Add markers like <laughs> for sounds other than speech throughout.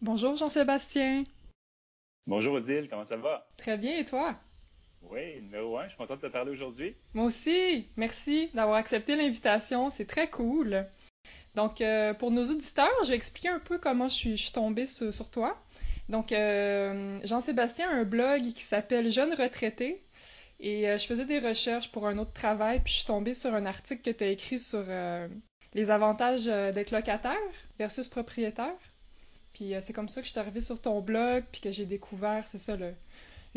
Bonjour Jean-Sébastien. Bonjour Odile, comment ça va? Très bien, et toi? Oui, numéro un, je suis content de te parler aujourd'hui. Moi aussi, merci d'avoir accepté l'invitation, c'est très cool. Donc, euh, pour nos auditeurs, je vais expliquer un peu comment je suis, tombée sur, toi. Donc, euh, Jean-Sébastien a un blog qui s'appelle Jeune retraité. Et euh, je faisais des recherches pour un autre travail, puis je suis tombée sur un article que tu as écrit sur les avantages d'être locataire versus propriétaire. Puis c'est comme ça que je suis arrivée sur ton blog, puis que j'ai découvert, c'est ça, le,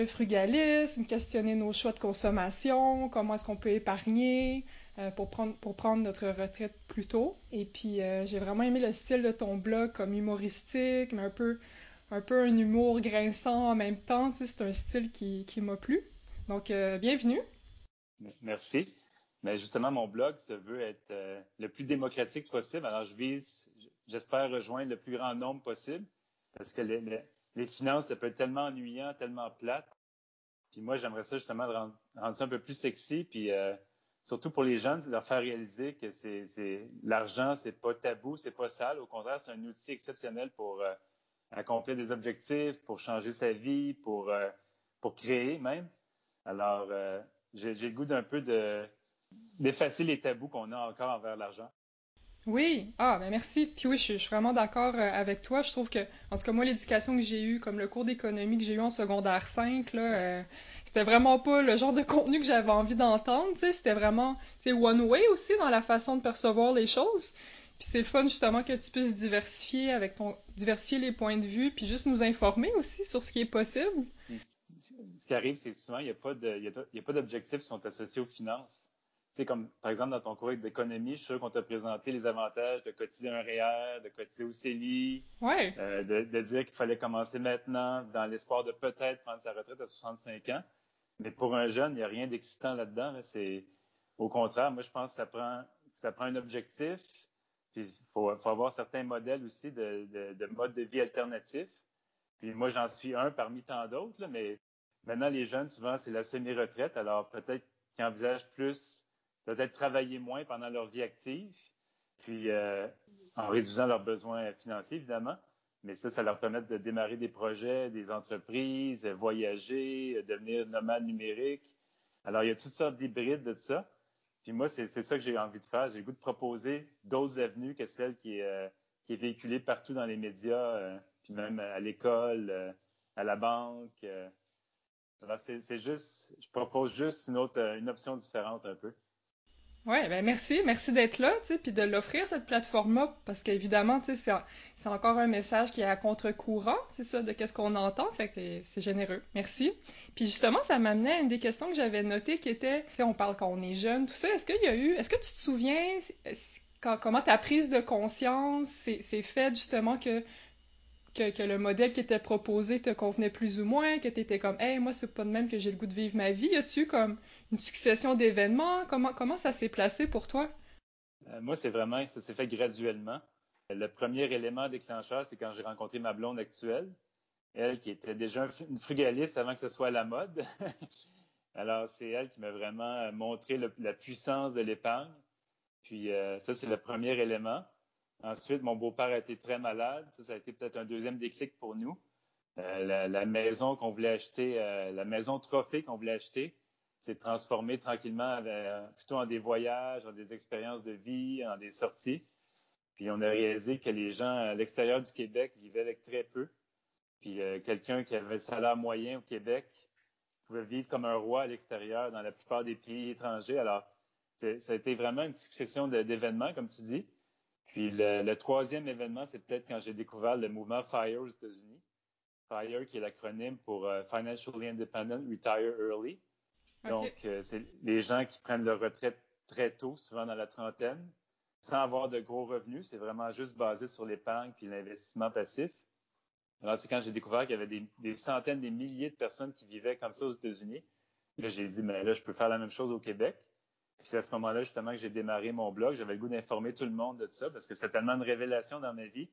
frugalisme, questionner nos choix de consommation, comment est-ce qu'on peut épargner euh, pour, prendre, pour prendre notre retraite plus tôt. Et puis, euh, j'ai vraiment aimé le style de ton blog comme humoristique, mais un peu un, peu un humour grinçant en même temps. c'est un style qui, qui m'a plu. Donc, euh, bienvenue. Merci. Mais justement, mon blog se veut être le plus démocratique possible. Alors, je vise, j'espère rejoindre le plus grand nombre possible parce que les, finances, ça peut être tellement ennuyant, tellement plate. Puis moi, j'aimerais ça justement rendre, ça un peu plus sexy, puis euh, surtout pour les jeunes, leur faire réaliser que c'est, c'est l'argent, c'est pas tabou, c'est pas sale. Au contraire, c'est un outil exceptionnel pour euh, accomplir des objectifs, pour changer sa vie, pour euh, créer même. Alors, j'ai, le goût d'un peu de d'effacer les tabous qu'on a encore envers l'argent. Oui, ah ben merci. Puis oui, je, suis vraiment d'accord euh, avec toi. Je trouve que, en tout cas moi, l'éducation que j'ai eue, comme le cours d'économie que j'ai eu en secondaire 5, là, euh, c'était vraiment pas le genre de contenu que j'avais envie d'entendre. C'était vraiment, tu sais, one way aussi dans la façon de percevoir les choses. Puis c'est le fun justement que tu puisses diversifier avec ton, diversifier les points de vue, puis juste nous informer aussi sur ce qui est possible. Ce qui arrive, c'est souvent il n'y a pas d'objectifs qui sont associés aux finances sais, comme par exemple dans ton cours d'économie, je suis sûr qu'on t'a présenté les avantages de cotiser un REER, de cotiser au CELI, ouais. euh, de, dire qu'il fallait commencer maintenant dans l'espoir de peut-être prendre sa retraite à 65 ans. Mais pour un jeune, il n'y a rien d'excitant là-dedans. C'est au contraire, moi je pense que ça prend ça prend un objectif. Puis il faut, faut, avoir certains modèles aussi de, de, de modes de vie alternatifs. Puis moi j'en suis un parmi tant d'autres, mais maintenant les jeunes souvent c'est la semi-retraite. Alors peut-être qu'ils envisagent plus peut-être travailler moins pendant leur vie active, puis euh, en réduisant leurs besoins financiers, évidemment. Mais ça, ça leur permet de démarrer des projets, des entreprises, voyager, devenir nomade numérique. Alors, il y a toutes sortes d'hybrides de ça. Puis moi, c'est ça que j'ai envie de faire. J'ai le goût de proposer d'autres avenues que celle qui est, euh, qui est véhiculée partout dans les médias, euh, puis même à l'école, à la banque. c'est juste, je propose juste une autre, une option différente un peu. Ouais, ben merci, merci d'être là, tu sais, puis de l'offrir cette plateforme-là, parce qu'évidemment, tu sais, c'est encore un message qui est à contre-courant, c'est ça, de qu'est-ce qu'on entend, fait que c'est généreux. Merci. Puis justement, ça m'amenait à une des questions que j'avais notées qui était, tu sais, on parle quand on est jeune, tout ça. Est-ce qu'il y a eu, est-ce que tu te souviens comment ta prise de conscience s'est faite justement que que, le modèle qui était proposé te convenait plus ou moins, que tu étais comme Hey, moi, c'est pas de même que j'ai le goût de vivre ma vie. Y a-tu comme une succession d'événements? Comment, comment ça s'est placé pour toi? Euh, moi, c'est vraiment, ça s'est fait graduellement. Le premier élément déclencheur, c'est quand j'ai rencontré ma blonde actuelle, elle qui était déjà une frugaliste avant que ce soit la mode. <laughs> Alors, c'est elle qui m'a vraiment montré la puissance de l'épargne. Puis, euh, ça, c'est le premier élément. Ensuite, mon beau-père a été très malade. Ça, a été peut-être un deuxième déclic pour nous. Euh, la, maison qu'on voulait acheter, euh, la maison trophée qu'on voulait acheter, s'est transformée tranquillement euh, plutôt en des voyages, en des expériences de vie, en des sorties. Puis on a réalisé que les gens à l'extérieur du Québec vivaient avec très peu. Puis quelqu'un qui avait le salaire moyen au Québec pouvait vivre comme un roi à l'extérieur dans la plupart des pays étrangers. Alors, ça a été vraiment une succession d'événements, comme tu dis. Puis le, troisième événement, c'est peut-être quand j'ai découvert le mouvement FIRE aux États-Unis. FIRE, qui est l'acronyme pour euh, Financially Independent Retire Early. Donc, euh, c'est les gens qui prennent leur retraite très tôt, souvent dans la trentaine, sans avoir de gros revenus. C'est vraiment juste basé sur l'épargne puis l'investissement passif. Alors, c'est quand j'ai découvert qu'il y avait des, des, centaines, des milliers de personnes qui vivaient comme ça aux États-Unis. Là, j'ai dit, mais là, je peux faire la même chose au Québec. Puis c'est à ce moment-là justement que j'ai démarré mon blog. J'avais le goût d'informer tout le monde de ça parce que c'était tellement une révélation dans ma vie.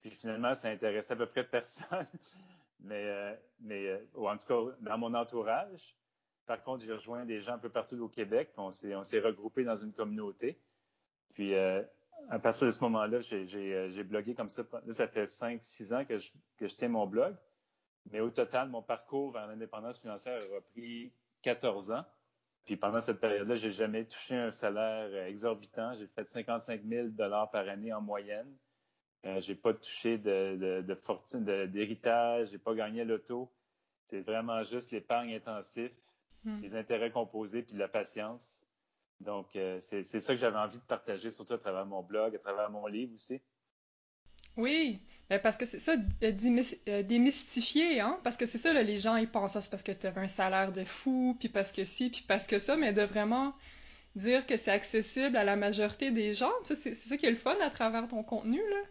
Puis finalement, ça intéressait à peu près personne. <laughs> mais, euh, mais euh, ou en tout cas, dans mon entourage. Par contre, j'ai rejoint des gens un peu partout au Québec. On s'est, on regroupés dans une communauté. Puis euh, à partir de ce moment-là, j'ai blogué comme ça. Là, ça fait 5-6 ans que je, que je tiens mon blog. Mais au total, mon parcours vers l'indépendance financière a repris 14 ans. Puis pendant cette période-là, j'ai jamais touché un salaire exorbitant. J'ai fait 55 000 dollars par année en moyenne. Euh, j'ai pas touché de, de, de fortune, d'héritage. J'ai pas gagné l'auto. C'est vraiment juste l'épargne intensive, hmm. les intérêts composés puis la patience. Donc, euh, c'est ça que j'avais envie de partager, surtout à travers mon blog, à travers mon livre aussi. Oui, ben parce que c'est ça, euh, euh, démystifier, hein? Parce que c'est ça, les gens, ils pensent, ça, ah, c'est parce que tu avais un salaire de fou, puis parce que si, puis parce que ça, mais de vraiment dire que c'est accessible à la majorité des gens, c'est ça qui est le fun à travers ton contenu, là.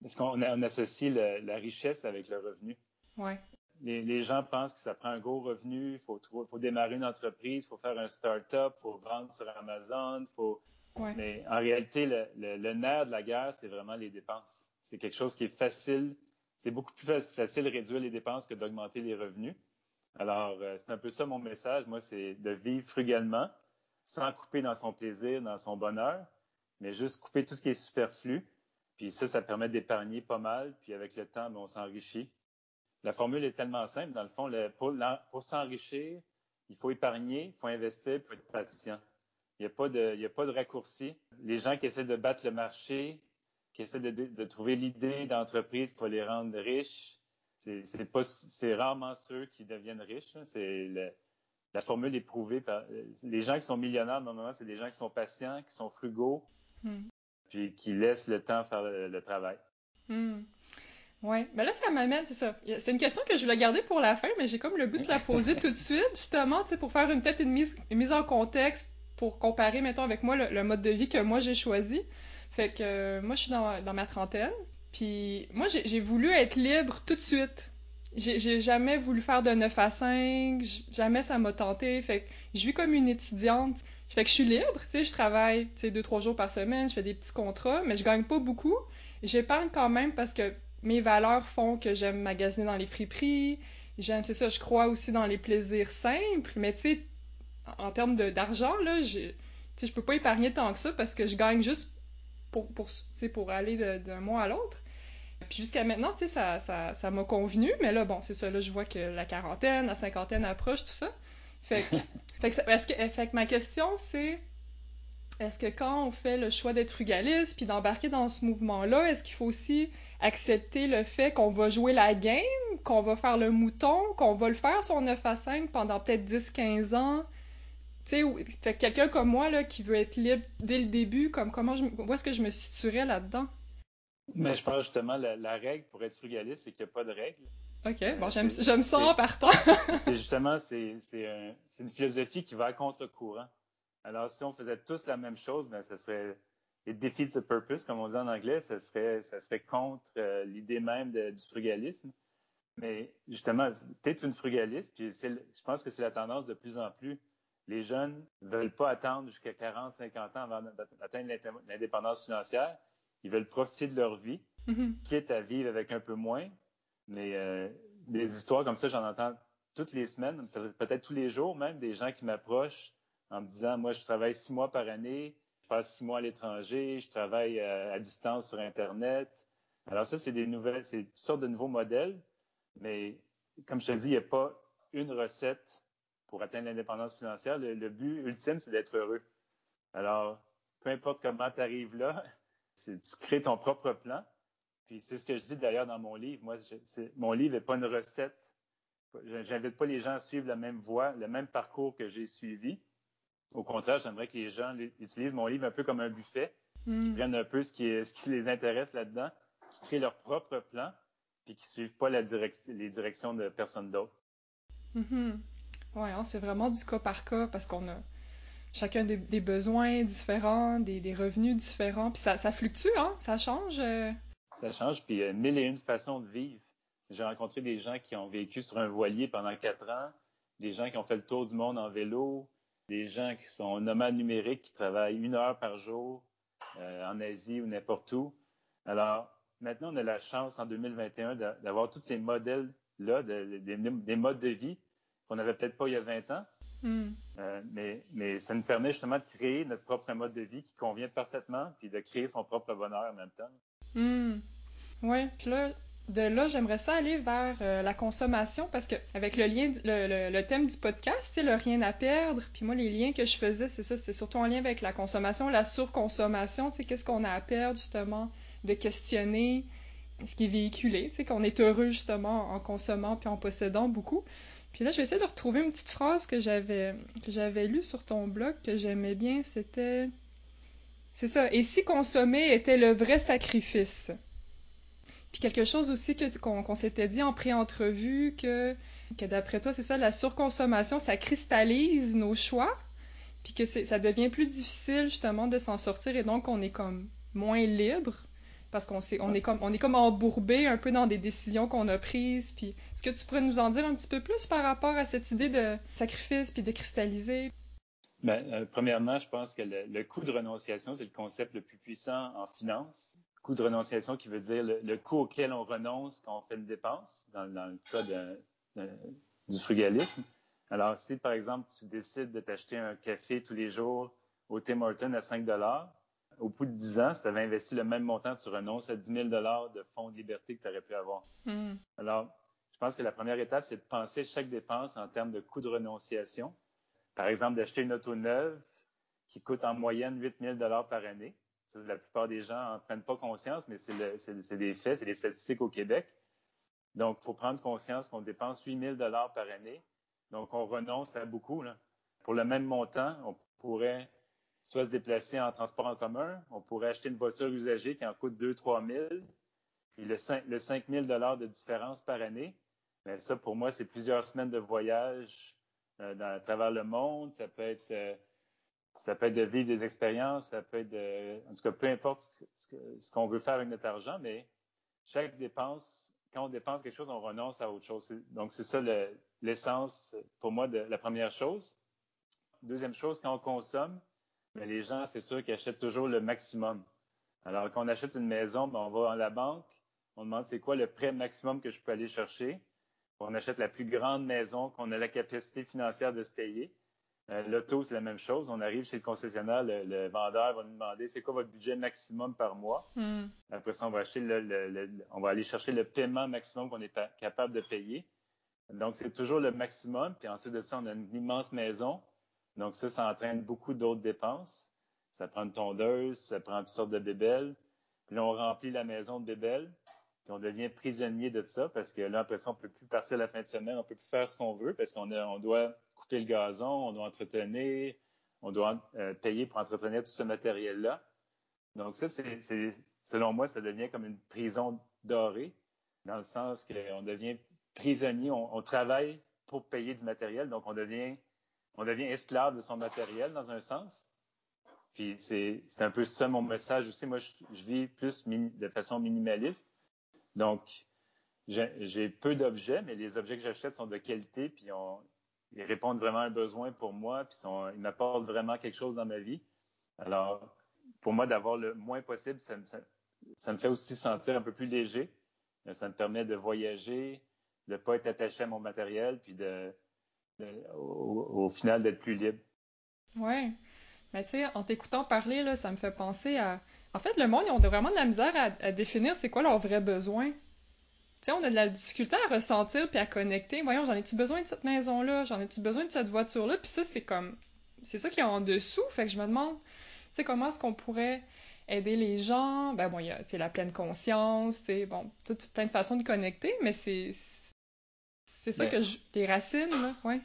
Parce qu'on on associe la richesse avec le revenu. Ouais. Les, gens pensent que ça prend un gros revenu, il faut, faut, démarrer une entreprise, il faut faire un start-up, il faut vendre sur Amazon, faut... Mais en réalité, le, le nerf de la guerre, c'est vraiment les dépenses c'est quelque chose qui est facile. C'est beaucoup plus facile de réduire les dépenses que d'augmenter les revenus. Alors, euh, c'est un peu ça mon message. Moi, c'est de vivre frugalement, sans couper dans son plaisir, dans son bonheur, mais juste couper tout ce qui est superflu. Puis ça, ça permet d'épargner pas mal. Puis avec le temps, ben, on s'enrichit. La formule est tellement simple. Dans le fond, pour, s'enrichir, il faut épargner, il faut investir, il faut être patient. Il n'y a, pas de, il y a pas de raccourci. Les gens qui essaient de battre le marché, qui essaient de, trouver l'idée d'entreprise qui va les rendre riches. C'est pas, c'est rarement ceux qui deviennent riches. C'est la formule est prouvée par les gens qui sont millionnaires normalement, c'est des gens qui sont patients, qui sont frugaux, hmm. puis qui laissent le temps faire le, travail. Hmm. Ouais, mais là ça m'amène, c'est ça. C'est une question que je voulais garder pour la fin, mais j'ai comme le goût de la poser tout de <laughs> suite, justement, pour faire une peut-être une mise, mise en contexte, pour comparer, mettons, avec moi le mode de vie que moi j'ai choisi. Fait que euh, moi, je suis dans, ma trentaine. Puis moi, j'ai voulu être libre tout de suite. J'ai jamais voulu faire de 9 à 5, jamais ça m'a tenté. Fait que je vis comme une étudiante. Fait que je suis libre, tu sais, je travaille, tu sais, deux, trois jours par semaine, je fais des petits contrats, mais je gagne pas beaucoup. J'épargne quand même parce que mes valeurs font que j'aime magasiner dans les friperies. J'aime, c'est ça, je crois aussi dans les plaisirs simples, mais tu sais, en termes d'argent, là, je, je peux pas épargner tant que ça parce que je gagne juste pour, pour, pour aller d'un mois à l'autre. Puis jusqu'à maintenant, tu sais, ça, ça, ça m'a convenu, mais là, bon, c'est ça, là, je vois que la quarantaine, la cinquantaine approche, tout ça. Fait que, <laughs> fait que, que, fait que ma question, c'est est-ce que quand on fait le choix d'être frugaliste puis d'embarquer dans ce mouvement-là, est-ce qu'il faut aussi accepter le fait qu'on va jouer la game, qu'on va faire le mouton, qu'on va le faire sur 9 à 5 pendant peut-être 10-15 ans, tu sais, quelqu'un comme moi là, qui veut être libre dès le début, comme comment je, où est-ce que je me situerais là-dedans? Mais je pense justement la, la règle pour être frugaliste, c'est qu'il n'y a pas de règle. OK, bon, j'aime, ça en partant. <laughs> c'est justement, c'est, un, une philosophie qui va à contre-courant. Alors, si on faisait tous la même chose, ben, ça serait it defeats the purpose, comme on dit en anglais, ça serait, ça serait contre euh, l'idée même de, du frugalisme. Mais justement, peut-être une frugaliste, puis je pense que c'est la tendance de plus en plus les jeunes ne veulent pas attendre jusqu'à 40, 50 ans avant d'atteindre l'indépendance financière. Ils veulent profiter de leur vie, mm-hmm. quitte à vivre avec un peu moins. Mais euh, des histoires comme ça, j'en entends toutes les semaines, peut-être tous les jours même, des gens qui m'approchent en me disant, moi, je travaille six mois par année, je passe six mois à l'étranger, je travaille euh, à, distance sur Internet. Alors ça, c'est des nouvelles, c'est toutes sortes de nouveaux modèles. Mais comme je te dis, il n'y a pas une recette pour atteindre l'indépendance financière, le, but ultime, c'est d'être heureux. Alors, peu importe comment tu arrives là, <laughs> tu crées ton propre plan. Puis c'est ce que je dis d'ailleurs dans mon livre. Moi, mon livre n'est pas une recette. J'invite pas les gens à suivre la même voie, le même parcours que j'ai suivi. Au contraire, j'aimerais que les gens utilisent mon livre un peu comme un buffet, qui hmm. prennent un peu ce qui, ce qui les intéresse là-dedans, qui créent leur propre plan, puis qui suivent pas la les directions de personne d'autre. Mm-hmm. Ouais, hein, c'est vraiment du cas par cas parce qu'on a chacun des, besoins différents, des, revenus différents, puis ça, fluctue, hein? Ça change. Euh. Ça change, puis a mille et une façons de vivre. J'ai rencontré des gens qui ont vécu sur un voilier pendant quatre ans, des gens qui ont fait le tour du monde en vélo, des gens qui sont nomades numériques, qui travaillent une heure par jour euh, en Asie ou n'importe où. Alors, maintenant, on a la chance en 2021 d'avoir tous ces modèles-là, des modes de vie qu'on n'avait peut-être pas il y a 20 ans. Hmm. Euh, mais, mais ça nous permet justement de créer notre propre mode de vie qui convient parfaitement, puis de créer son propre bonheur en même temps. Hmm. Oui, puis là, de là, j'aimerais ça aller vers euh, la consommation parce que avec le lien, le, le, thème du podcast, c'est le rien à perdre. Puis moi, les liens que je faisais, c'est ça, c'était surtout en lien avec la consommation, la surconsommation. Tu sais, qu'est-ce qu'on a à perdre justement, de questionner ce qui est véhiculé. Tu sais, qu'on est heureux justement en consommant puis en possédant beaucoup. Puis là, je vais essayer de retrouver une petite phrase que j'avais que j'avais lue sur ton blog que j'aimais bien. C'était c'est ça. Et si consommer était le vrai sacrifice. Puis quelque chose aussi que qu'on s'était dit en pré-entrevue que que d'après toi, c'est ça, la surconsommation, ça cristallise nos choix, puis que ça devient plus difficile justement de s'en sortir et donc on est comme moins libre parce qu'on on est comme on est comme embourbé un peu dans des décisions qu'on a prises. Puis est-ce que tu pourrais nous en dire un petit peu plus par rapport à cette idée de sacrifice puis de cristalliser? Ben, euh, premièrement, je pense que le, coût de renonciation, c'est le concept le plus puissant en finance. Coût de renonciation qui veut dire le, coût auquel on renonce quand on fait une dépense, dans, le cas du frugalisme. Alors, si par exemple tu décides de t'acheter un café tous les jours au Tim Hortons à 5 dollars, au bout de 10 ans, si tu avais investi le même montant, tu renonces à 10 000 de fonds de liberté que tu aurais pu avoir. Hmm. Alors, je pense que la première étape, c'est de penser chaque dépense en termes de coût de renonciation. Par exemple, d'acheter une auto neuve qui coûte en moyenne 8 000 par année. Ça, la plupart des gens n'en prennent pas conscience, mais c'est des faits, c'est des statistiques au Québec. Donc, il faut prendre conscience qu'on dépense 8 000 par année. Donc, on renonce à beaucoup. Pour le même montant, on pourrait soit se déplacer en transport en commun. On pourrait acheter une voiture usagée qui en coûte 2-3 000. Puis le 5, le 5 000 de différence par année. Mais ça, pour moi, c'est plusieurs semaines de voyage euh, à travers le monde. Ça peut être euh, ça peut être de vivre des expériences, ça peut être de, en tout cas, peu importe ce, qu'on veut faire avec notre argent, mais chaque dépense, quand on dépense quelque chose, on renonce à autre chose. Donc, c'est ça l'essence pour moi de la première chose. Deuxième chose, quand on consomme, mais les gens, c'est sûr qu'ils achètent toujours le maximum. Alors, quand on achète une maison, ben, on va à la banque, on demande c'est quoi le prêt maximum que je peux aller chercher. On achète la plus grande maison qu'on a la capacité financière de se payer. Euh, l'auto, c'est la même chose. On arrive chez le concessionnaire, le, vendeur va nous demander c'est quoi votre budget maximum par mois. Hmm. Après ça, on va, acheter le, on va aller chercher le paiement maximum qu'on est capable de payer. Donc, c'est toujours le maximum. Puis ensuite de ça, on a une immense maison. Donc ça, ça entraîne beaucoup d'autres dépenses. Ça prend une tondeuse, ça prend toutes sortes de bébelles. Puis là, on remplit la maison de bébelles. Puis on devient prisonnier de ça parce que là, après ça, on peut plus passer la fin de semaine, on peut plus faire ce qu'on veut parce qu'on on doit couper le gazon, on doit entretenir, on doit euh, payer pour entretenir tout ce matériel-là. Donc ça, c'est, selon moi, ça devient comme une prison dorée dans le sens qu'on devient prisonnier, on travaille pour payer du matériel, donc on devient on devient esclave de son matériel dans un sens. Puis c'est un peu ça mon message aussi. Moi, je, vis plus de façon minimaliste. Donc, j'ai peu d'objets, mais les objets que j'achète sont de qualité, puis ils répondent vraiment à un besoin pour moi, puis ils m'apportent vraiment quelque chose dans ma vie. Alors, pour moi, d'avoir le moins possible, ça, ça, me fait aussi sentir un peu plus léger. Ça me permet de voyager, de ne pas être attaché à mon matériel, puis de, au, final d'être plus libre. Ouais. Mais tu sais, en t'écoutant parler, là, ça me fait penser à. En fait, le monde, ils ont vraiment de la misère à, définir c'est quoi leurs vrais besoins. Tu sais, on a de la difficulté à ressentir puis à connecter. Voyons, j'en ai-tu besoin de cette maison-là? J'en ai-tu besoin de cette voiture-là? Puis ça, c'est comme. C'est ça qui est en dessous. Fait que je me demande, tu sais, comment est-ce qu'on pourrait aider les gens? Ben bon, il y a, la pleine conscience, tu sais, bon, toutes plein de façons de connecter, mais c'est c'est ça que je... les racines, là, ouais.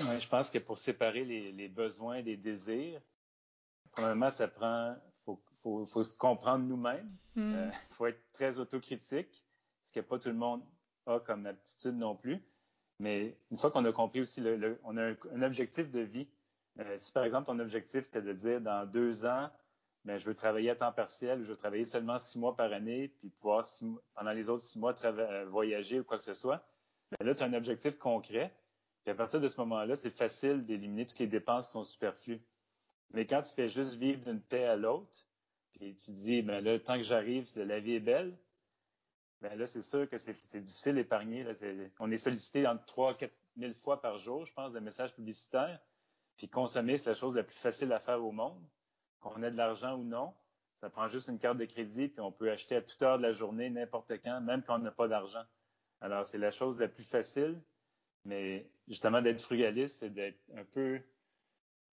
Oui, je pense que pour séparer les, besoins des désirs, premièrement, ça prend, faut, faut, se comprendre nous-mêmes. Il hmm. euh, <laughs> faut être très autocritique, ce que pas tout le monde a comme aptitude non plus. Mais une fois qu'on a compris aussi, le, on a un, objectif de vie. Euh, si par exemple ton objectif c'était de dire dans deux ans, ben, je veux travailler à temps partiel ou je veux travailler seulement six mois par année, puis pouvoir pendant les autres six mois euh, voyager ou quoi que ce soit, ben là, tu as un objectif concret. Puis à partir de ce moment-là, c'est facile d'éliminer toutes les dépenses qui sont superflues. Mais quand tu fais juste vivre d'une paix à l'autre, puis tu dis, ben là, tant que j'arrive, la vie est belle, ben là, c'est sûr que c'est difficile d'épargner. On est sollicité entre 3 4 000 fois par jour, je pense, de messages publicitaires. Puis consommer, c'est la chose la plus facile à faire au monde. Qu'on ait de l'argent ou non, ça prend juste une carte de crédit, puis on peut acheter à toute heure de la journée, n'importe quand, même quand on n'a pas d'argent. Alors, c'est la chose la plus facile, mais justement, d'être frugaliste, c'est d'être un peu,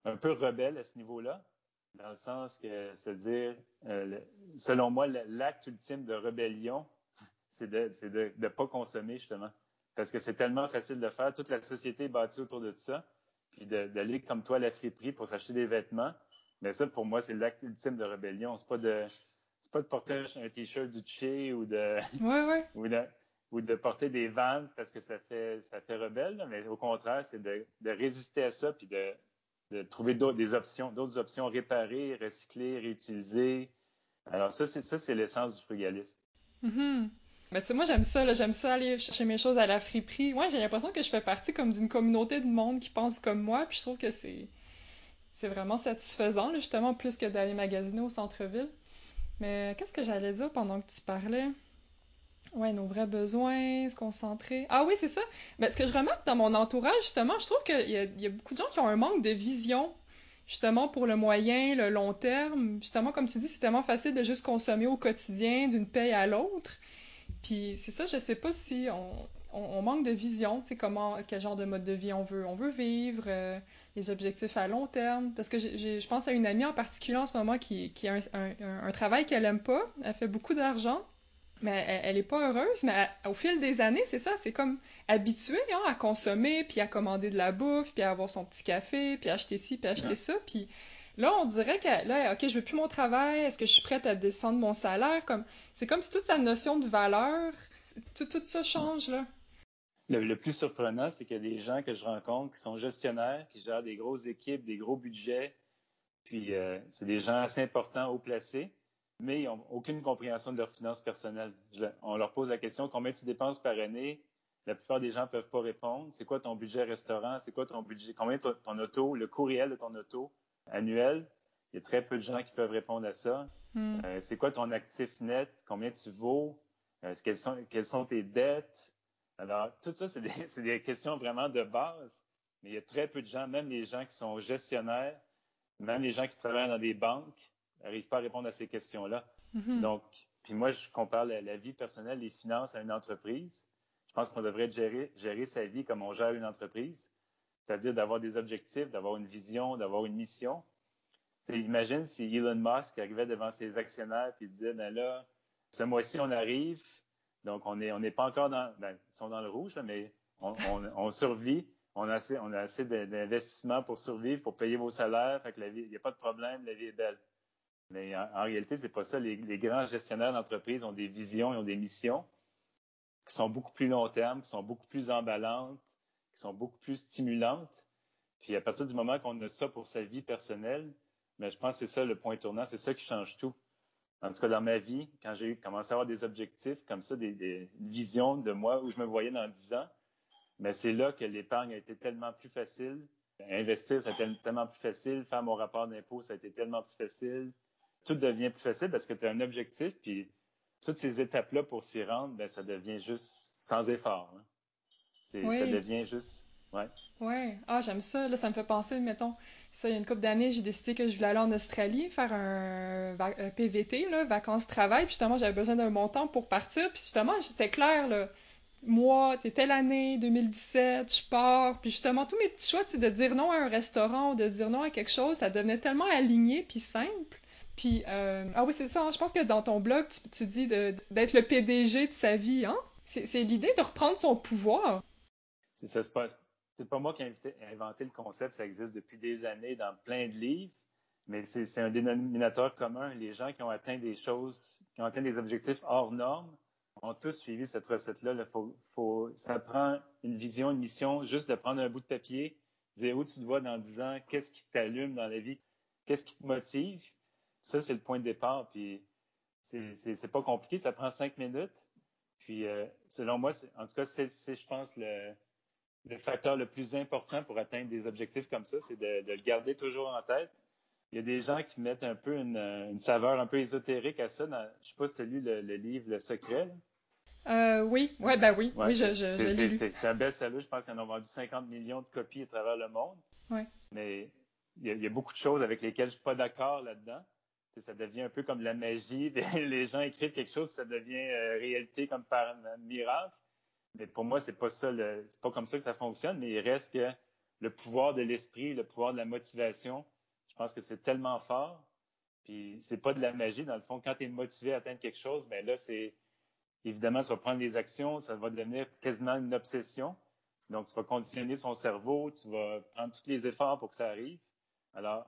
un peu rebelle à ce niveau-là, dans le sens que, c'est-à-dire, euh, selon moi, l'acte ultime de rébellion, <laughs> c'est de ne de, pas consommer, justement. Parce que c'est tellement facile de faire. Toute la société est bâtie autour de ça. Puis d'aller comme toi à la friperie pour s'acheter des vêtements. Mais ça, pour moi, c'est l'acte ultime de rébellion. C'est pas de c'est pas de porter un t-shirt du Che ou de, <laughs> ou de ou de porter des vans parce que ça fait ça fait rebelle, mais au contraire, c'est de, résister à ça puis de, trouver d'autres des options, d'autres options réparer, recycler, réutiliser. Alors ça, c'est ça, c'est l'essence du frugalisme. Mm-hmm. Mais tu sais, moi, j'aime ça, j'aime ça aller chercher mes choses à la friperie. Ouais, j'ai l'impression que je fais partie comme d'une communauté de monde qui pense comme moi, puis je trouve que c'est c'est vraiment satisfaisant, justement, plus que d'aller magasiner au centre-ville. Mais qu'est-ce que j'allais dire pendant que tu parlais? Ouais, nos vrais besoins, se concentrer. Ah oui, c'est ça. Mais ce que je remarque dans mon entourage, justement, je trouve qu'il y, y, a beaucoup de gens qui ont un manque de vision, justement, pour le moyen, le long terme. Justement, comme tu dis, c'est tellement facile de juste consommer au quotidien, d'une paye à l'autre. Puis c'est ça, je sais pas si on, manque de vision, tu sais, comment, quel genre de mode de vie on veut, on veut vivre, euh, les objectifs à long terme. Parce que je pense à une amie en particulier en ce moment qui, qui a un, travail qu'elle aime pas, elle fait beaucoup d'argent, mais elle, n'est est pas heureuse, mais au fil des années, c'est ça, c'est comme habituée hein, à consommer, puis à commander de la bouffe, puis à avoir son petit café, puis acheter ci, puis acheter ça, puis Là, on dirait que là, OK, je veux plus mon travail, est-ce que je suis prête à descendre mon salaire? Comme, c'est comme si toute sa notion de valeur, tout, tout ça change, là. Le, plus surprenant, c'est qu'il y a des gens que je rencontre qui sont gestionnaires, qui gèrent des grosses équipes, des gros budgets, puis euh, c'est des gens assez importants, haut placés, mais ils n'ont aucune compréhension de leurs finances personnelles. on leur pose la question combien tu dépenses par année? La plupart des gens ne peuvent pas répondre. C'est quoi ton budget restaurant? C'est quoi ton budget? Combien ton, ton auto Le courriel de ton auto annuel? Il y a très peu de gens qui peuvent répondre à ça. Hmm. Euh, c'est quoi ton actif net? Combien tu vaux? Euh, quelles, sont, quelles sont tes dettes? Alors, tout ça, c'est des, <laughs> des, questions vraiment de base. Mais il y a très peu de gens, même les gens qui sont gestionnaires, même les gens qui travaillent dans des banques, n'arrivent pas à répondre à ces questions-là. Hmm. Donc, puis moi, je compare la, vie personnelle, les finances à une entreprise. Je pense qu'on devrait gérer, gérer sa vie comme on gère une entreprise c'est-à-dire d'avoir des objectifs, d'avoir une vision, d'avoir une mission. imagine si Elon Musk arrivait devant ses actionnaires et disait, ben là, ce mois-ci, on arrive, donc on n'est on pas encore dans, ben, ils sont dans le rouge, mais on, survit, on a assez, on a assez d'investissements pour survivre, pour payer vos salaires, fait que la vie, il n'y a pas de problème, la vie est belle. Mais en, réalité, réalité, c'est pas ça. Les, grands gestionnaires d'entreprise ont des visions, ils ont des missions qui sont beaucoup plus long terme, qui sont beaucoup plus emballantes, qui sont beaucoup plus stimulantes. Puis à partir du moment qu'on a ça pour sa vie personnelle, mais ben, je pense que c'est ça le point tournant, c'est ça qui change tout. En tout cas, dans ma vie, quand j'ai commencé à avoir des objectifs comme ça, des, visions de moi où je me voyais dans 10 ans, mais ben, c'est là que l'épargne a été tellement plus facile. Investir, ça a été tellement plus facile. Faire mon rapport d'impôt, ça a été tellement plus facile. Tout devient plus facile parce que tu as un objectif, puis toutes ces étapes-là pour s'y rendre, ben, ça devient juste sans effort. Hein. Ça devient juste. Ouais. Ouais. Ah, j'aime ça. Là, ça me fait penser, mettons, ça, il y a une couple d'années, j'ai décidé que je voulais aller en Australie faire un, PVT, là, vacances-travail. Puis justement, j'avais besoin d'un montant pour partir. Puis justement, c'était clair, là. Moi, t'es telle année, 2017, je pars. Puis justement, tous mes petits choix, c'est de dire non à un restaurant ou de dire non à quelque chose, ça devenait tellement aligné puis simple. Puis, euh, ah oui, c'est ça. Hein. je pense que dans ton blog, tu, dis d'être le PDG de sa vie, hein? C'est l'idée de reprendre son pouvoir. C'est ça, c'est pas, pas moi qui ai inventé le concept, ça existe depuis des années dans plein de livres, mais c'est un dénominateur commun. Les gens qui ont atteint des choses, qui ont atteint des objectifs hors normes, ont tous suivi cette recette-là. Faut, faut, ça prend une vision, une mission, juste de prendre un bout de papier, dire où tu te vois dans 10 ans, qu'est-ce qui t'allume dans la vie, qu'est-ce qui te motive. Ça, c'est le point de départ. Puis c'est pas compliqué, ça prend cinq minutes. Puis euh, selon moi, en tout cas, c'est, je pense, le, le facteur le plus important pour atteindre des objectifs comme ça, c'est de, le garder toujours en tête. Il y a des gens qui mettent un peu une, saveur un peu ésotérique à ça. je ne sais pas si tu as lu le, livre Le Secret. Euh, oui, ouais, ben oui, oui, je, je, C'est un best-seller, je pense qu'ils en ont vendu 50 millions de copies à travers le monde. Ouais. Mais il y, a, beaucoup de choses avec lesquelles je suis pas d'accord là-dedans. Ça devient un peu comme de la magie. <laughs> Les gens écrivent quelque chose, ça devient euh, réalité comme par miracle. Mais pour moi, c'est pas ça, c'est pas comme ça que ça fonctionne. Mais il reste que le pouvoir de l'esprit, le pouvoir de la motivation, je pense que c'est tellement fort. Puis c'est pas de la magie dans le fond. Quand tu es motivé à atteindre quelque chose, ben là c'est évidemment tu vas prendre des actions, ça va devenir quasiment une obsession. Donc tu vas conditionner son cerveau, tu vas prendre tous les efforts pour que ça arrive. Alors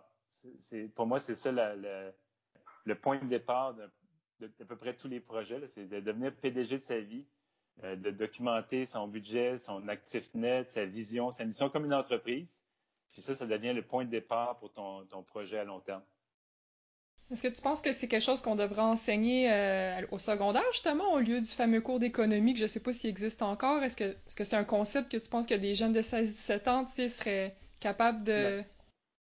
c'est pour moi c'est ça le point de départ de, à peu près tous les projets, c'est de devenir PDG de sa vie, euh, de documenter son budget, son actif net, sa vision, sa mission comme une entreprise. Puis ça, ça devient le point de départ pour ton, projet à long terme. Est-ce que tu penses que c'est quelque chose qu'on devrait enseigner euh, au secondaire, justement, au lieu du fameux cours d'économie que je ne sais pas s'il existe encore? Est-ce que c'est -ce un concept que tu penses que des jeunes de 16-17 ans seraient capables de...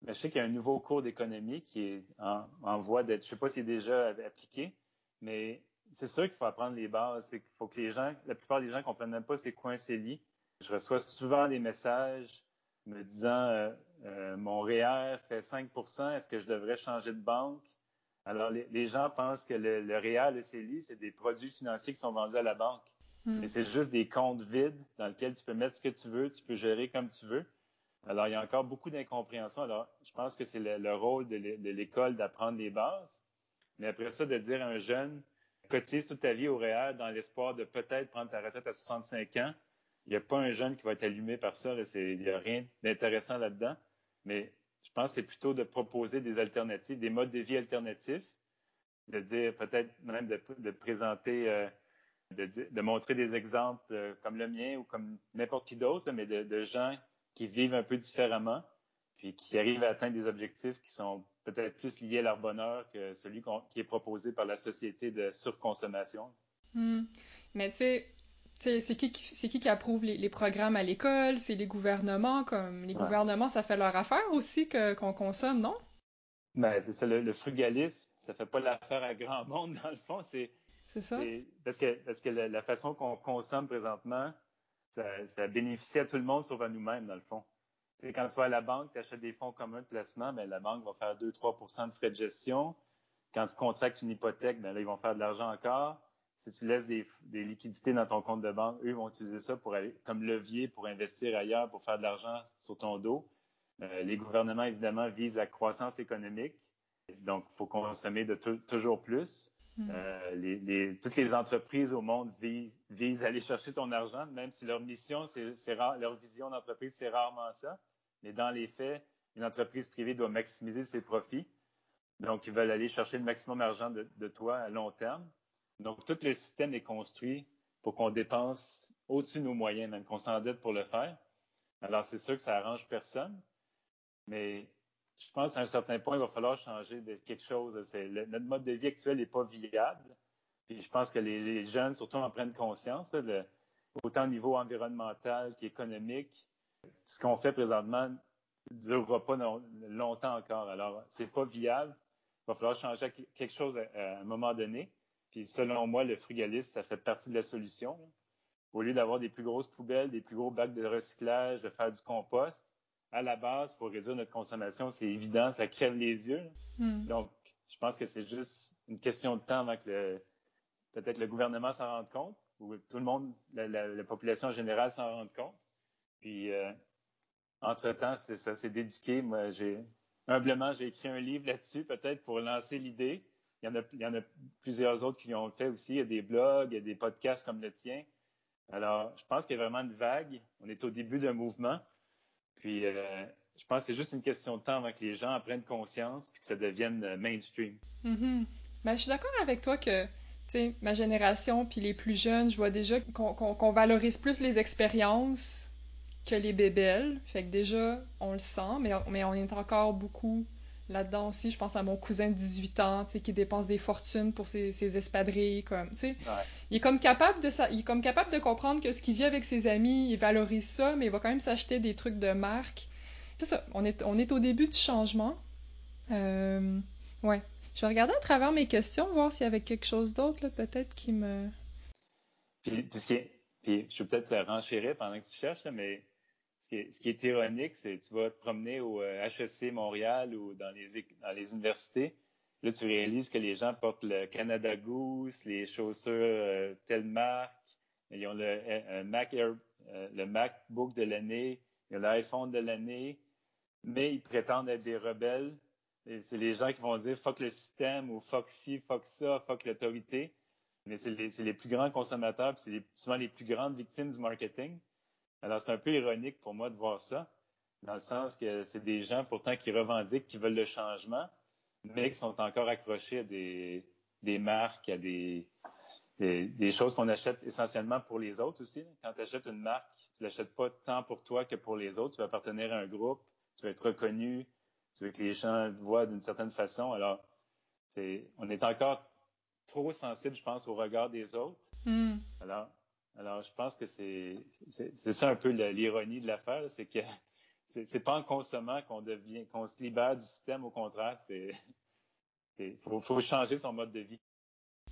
Je sais qu'il y a un nouveau cours d'économie qui est en, en voie d'être, je ne sais pas s'il est déjà appliqué, mais c'est sûr qu'il faut apprendre les bases. C'est qu'il faut que les gens, la plupart des gens ne comprennent même pas c'est quoi un CELI. Je reçois souvent des messages me disant euh, euh, mon REER fait 5% est-ce que je devrais changer de banque? Alors, les, gens pensent que le, le REER, le CELI, c'est des produits financiers qui sont vendus à la banque. Hmm. Mais c'est juste des comptes vides dans lesquels tu peux mettre ce que tu veux, tu peux gérer comme tu veux. Alors, il y a encore beaucoup d'incompréhension. Alors, je pense que c'est le, rôle de l'école d'apprendre les bases. Mais après ça, de dire à un jeune, cotise toute ta vie au REER dans l'espoir de peut-être prendre ta retraite à 65 ans, il n'y a pas un jeune qui va être allumé par ça. il n'y a rien d'intéressant là-dedans. Mais je pense que c'est plutôt de proposer des alternatives, des modes de vie alternatifs, de dire peut-être même de, présenter, euh, de, montrer des exemples euh, comme le mien ou comme n'importe qui d'autre, mais de, gens qui vivent un peu différemment, puis qui arrivent à atteindre des objectifs qui sont peut-être plus liés à leur bonheur que celui qui est proposé par la société de surconsommation. Hmm. Mais tu sais, c'est qui, qui qui approuve les, programmes à l'école? C'est les gouvernements. Comme les gouvernements, ça fait leur affaire aussi qu'on consomme, non? Ben, c'est ça, le, frugalisme, ça fait pas l'affaire à grand monde, <laughs> dans le fond. C'est, c'est ça. parce que, parce que la, façon qu'on consomme présentement, ça, bénéficie à tout le monde sauf à nous-mêmes, dans le fond. quand tu vas à la banque, tu achètes des fonds communs de placement, ben, la banque va faire 2-3% de frais de gestion. Quand tu contractes une hypothèque, ben là, ils vont faire de l'argent encore si tu laisses des, liquidités dans ton compte de banque, eux vont utiliser ça pour comme levier pour investir ailleurs, pour faire de l'argent sur ton dos. Euh, les gouvernements, évidemment, visent la croissance économique. Donc, il faut consommer de toujours plus. Hmm. Euh, toutes les entreprises au monde visent, à aller chercher ton argent, même si leur mission, c'est leur vision d'entreprise, c'est rarement ça. Mais dans les faits, une entreprise privée doit maximiser ses profits. Donc, ils veulent aller chercher le maximum d'argent de toi à long terme. Donc, tout le système est construit pour qu'on dépense au-dessus de nos moyens, même qu'on s'endette pour le faire. Alors, c'est sûr que ça arrange personne, mais je pense qu'à un certain point, il va falloir changer de quelque chose. notre mode de vie actuel n'est pas viable. Puis je pense que les, jeunes, surtout, en prennent conscience, autant au niveau environnemental qu'économique. Ce qu'on fait présentement ne durera pas longtemps encore. Alors, c'est pas viable. Il va falloir changer quelque chose à un moment donné. Puis selon moi, le frugalisme, ça fait partie de la solution. Au lieu d'avoir des plus grosses poubelles, des plus gros bacs de recyclage, de faire du compost, à la base, pour réduire notre consommation, c'est évident, ça crève les yeux. Hmm. Donc, je pense que c'est juste une question de temps avant que peut-être le gouvernement s'en rende compte, ou tout le monde, la, population en général s'en rende compte. Puis, euh, entre-temps, ça, c'est d'éduquer. Moi, j'ai humblement, j'ai écrit un livre là-dessus, peut-être pour lancer l'idée. Il y, en a, plusieurs autres qui l'ont fait aussi. Il y a des blogs, il y a des podcasts comme le tien. Alors, je pense qu'il y a vraiment une vague. On est au début d'un mouvement. Puis, euh, je pense que c'est juste une question de temps avant que les gens en prennent conscience et que ça devienne euh, mainstream. Ben, je suis d'accord avec toi que, ma génération puis les plus jeunes, je vois déjà qu'on valorise plus les expériences que les bébelles. Fait que déjà, on le sent, mais, mais on est encore beaucoup là-dedans aussi. Je pense à mon cousin de 18 ans, tu sais, qui dépense des fortunes pour ses, ses espadrilles, comme, tu sais. Il est comme capable de il est comme capable de comprendre que ce qu'il vit avec ses amis, il valorise ça, mais il va quand même s'acheter des trucs de marque. C'est ça, on est, on est au début du changement. Euh, ouais. Je vais regarder à travers mes questions, voir s'il y avait quelque chose d'autre, peut-être, qui me... Puis, est, puis je vais peut-être renchérir pendant que tu cherches, là, mais ce qui, est, ironique, c'est tu vas te promener au HEC euh, Montréal ou dans les, universités. Là, tu réalises que les gens portent le Canada Goose, les chaussures euh, telle marque, ils ont le, euh, Mac Air, le MacBook de l'année, ils ont l'iPhone de l'année, mais ils prétendent être des rebelles. C'est les gens qui vont dire fuck le système ou fuck ci, fuck ça, fuck l'autorité. Mais c'est les, les, plus grands consommateurs, c'est souvent les plus grandes victimes du marketing. Alors, c'est un peu ironique pour moi de voir ça, dans le sens que c'est des gens pourtant qui revendiquent, qui veulent le changement, mais qui sont encore accrochés à des, des marques, à des, des, choses qu'on achète essentiellement pour les autres aussi. Quand tu achètes une marque, tu l'achètes pas tant pour toi que pour les autres. Tu vas appartenir à un groupe, tu vas être reconnu, tu veux que les gens te voient d'une certaine façon. Alors, c'est, on est encore trop sensible, je pense, au regard des autres. Hmm. Alors, alors, je pense que c'est ça un peu l'ironie de l'affaire, c'est que <laughs> c'est pas en consommant qu'on devient, qu'on se libère du système, au contraire, c'est faut, faut changer son mode de vie.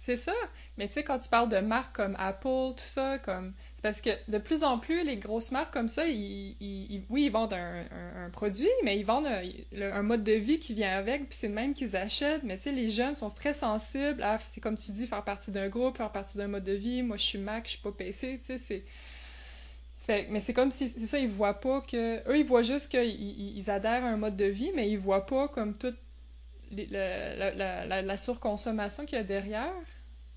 C'est ça. Mais tu sais, quand tu parles de marques comme Apple, tout ça, comme. C'est parce que de plus en plus, les grosses marques comme ça, ils, ils, oui, ils vendent un, un, produit, mais ils vendent un, mode de vie qui vient avec, puis c'est le même qu'ils achètent. Mais tu sais, les jeunes sont très sensibles à, c'est comme tu dis, faire partie d'un groupe, faire partie d'un mode de vie. Moi, je suis Mac, je suis pas PC, tu sais, c'est. Fait, mais c'est comme si, c'est ça, ils voient pas que. Eux, ils voient juste qu'ils ils adhèrent à un mode de vie, mais ils voient pas comme toute la, surconsommation qu'il y a derrière.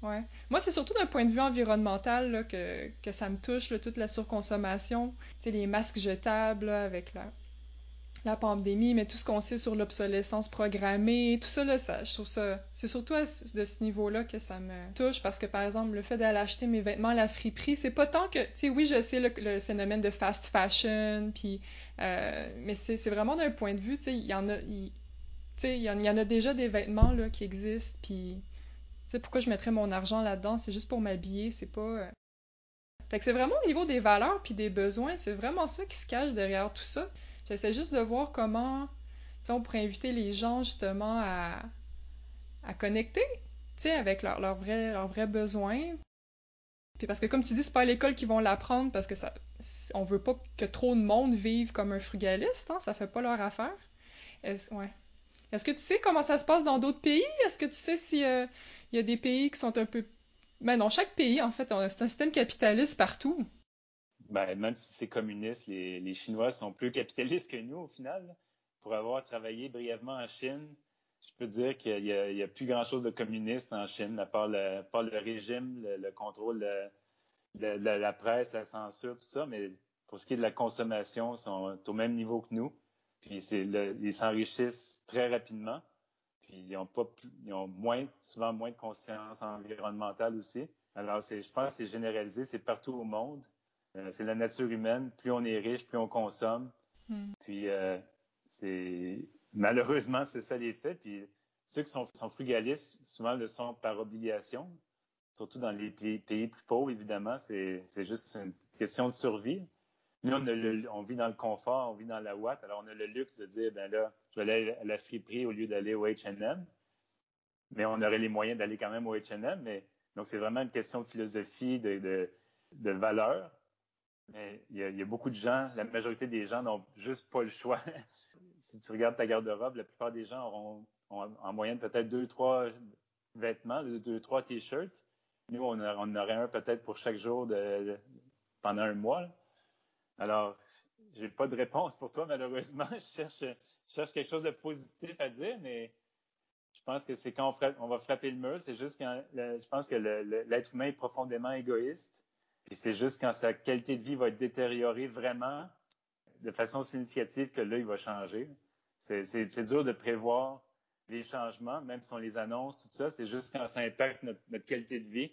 Moi, c'est surtout d'un point de vue environnemental que, ça me touche, toute la surconsommation. Les masques jetables avec la, la pandémie, mais tout ce qu'on sait sur l'obsolescence programmée, tout ça, là, ça, je trouve ça... C'est surtout de ce niveau-là que ça me touche, parce que, par exemple, le fait d'aller acheter mes vêtements à la friperie, c'est pas tant que... Oui, je sais le, phénomène de fast fashion. Euh, mais c'est vraiment d'un point de vue, il y en a... sais, il y, en, a déjà des vêtements, là, qui existent, puis pourquoi je mettrais mon argent là-dedans? C'est juste pour m'habiller, c'est pas. Euh. Fait que c'est vraiment au niveau des valeurs puis des besoins, c'est vraiment ça qui se cache derrière tout ça. J'essaie juste de voir comment, on pourrait inviter les gens justement à, à connecter, avec leurs leur vrais, vrais besoins. Parce que comme tu dis, c'est pas à l'école qu'ils vont l'apprendre parce que ça, on veut pas que trop de monde vive comme un frugaliste, hein, ça fait pas leur affaire. Est-ce, ouais. Est-ce que tu sais comment ça se passe dans d'autres pays? Est-ce que tu sais si euh, y a des pays qui sont un peu. Ben non, chaque pays, en fait, c'est un système capitaliste partout. Ben, même si c'est communiste, les, Chinois sont plus <laughs> capitalistes que nous, au final. Pour avoir travaillé brièvement en Chine, je peux dire qu'il n'y a, plus grand-chose de communiste en Chine, à part le, le régime, le, contrôle de, la presse, la censure, tout ça. Mais pour ce qui est de la consommation, ils sont au même niveau que nous. Puis ils s'enrichissent très rapidement. Puis ils ont pas ils ont moins, souvent moins de conscience environnementale aussi. Alors, c'est, je pense que c'est généralisé, c'est partout au monde. Euh, c'est la nature humaine. Plus on est riche, plus on consomme. Hmm. Puis euh, c'est malheureusement c'est ça les faits. Puis ceux qui sont, sont, frugalistes, souvent le sont par obligation. Surtout dans les pays, pays plus pauvres, évidemment, c'est, c'est juste une question de survie. Nous, on, vit dans le confort, on vit dans la ouate, alors on a le luxe de dire, ben là, je vais aller à la friperie au lieu d'aller au H&M. Mais on aurait les moyens d'aller quand même au H&M. Donc c'est vraiment une question de philosophie, de, de, valeur. Mais il y, a, beaucoup de gens, la majorité des gens n'ont juste pas le choix. <laughs> si tu regardes ta garde-robe, la plupart des gens auront, en moyenne peut-être deux, trois vêtements, deux, trois t-shirts. Nous, on, en aurait un peut-être pour chaque jour pendant un mois. Alors, j'ai pas de réponse pour toi, malheureusement. <laughs> Je cherche, cherche quelque chose de positif à dire, mais je pense que c'est quand on, va frapper le mur, c'est juste quand je pense que l'être humain est profondément égoïste. Puis c'est juste quand sa qualité de vie va être détériorée vraiment de façon significative que là, il va changer. C'est dur de prévoir les changements, même si on les annonce, tout ça. C'est juste quand ça impacte notre qualité de vie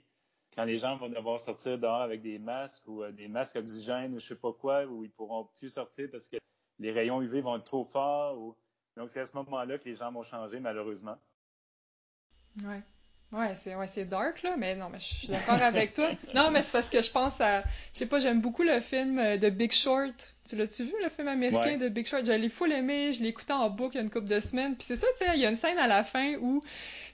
quand les gens vont devoir sortir dehors avec des masques ou euh, des masques oxygène ou je sais pas quoi, où ils pourront plus sortir parce que les rayons UV vont être trop forts. Ou... Donc, c'est à ce moment-là que les gens vont changer, malheureusement. Ouais. Ouais, c'est ouais, dark là, mais non, mais je suis d'accord avec toi. <laughs> Non, mais c'est parce que je pense à je sais pas, j'aime beaucoup le film euh, de Big Short. Tu l'as-tu vu le film américain de Big Short? Je l'ai full aimé, je l'ai écouté en boucle il y a une couple de semaines. Puis c'est ça, tu sais, il y a une scène à la fin où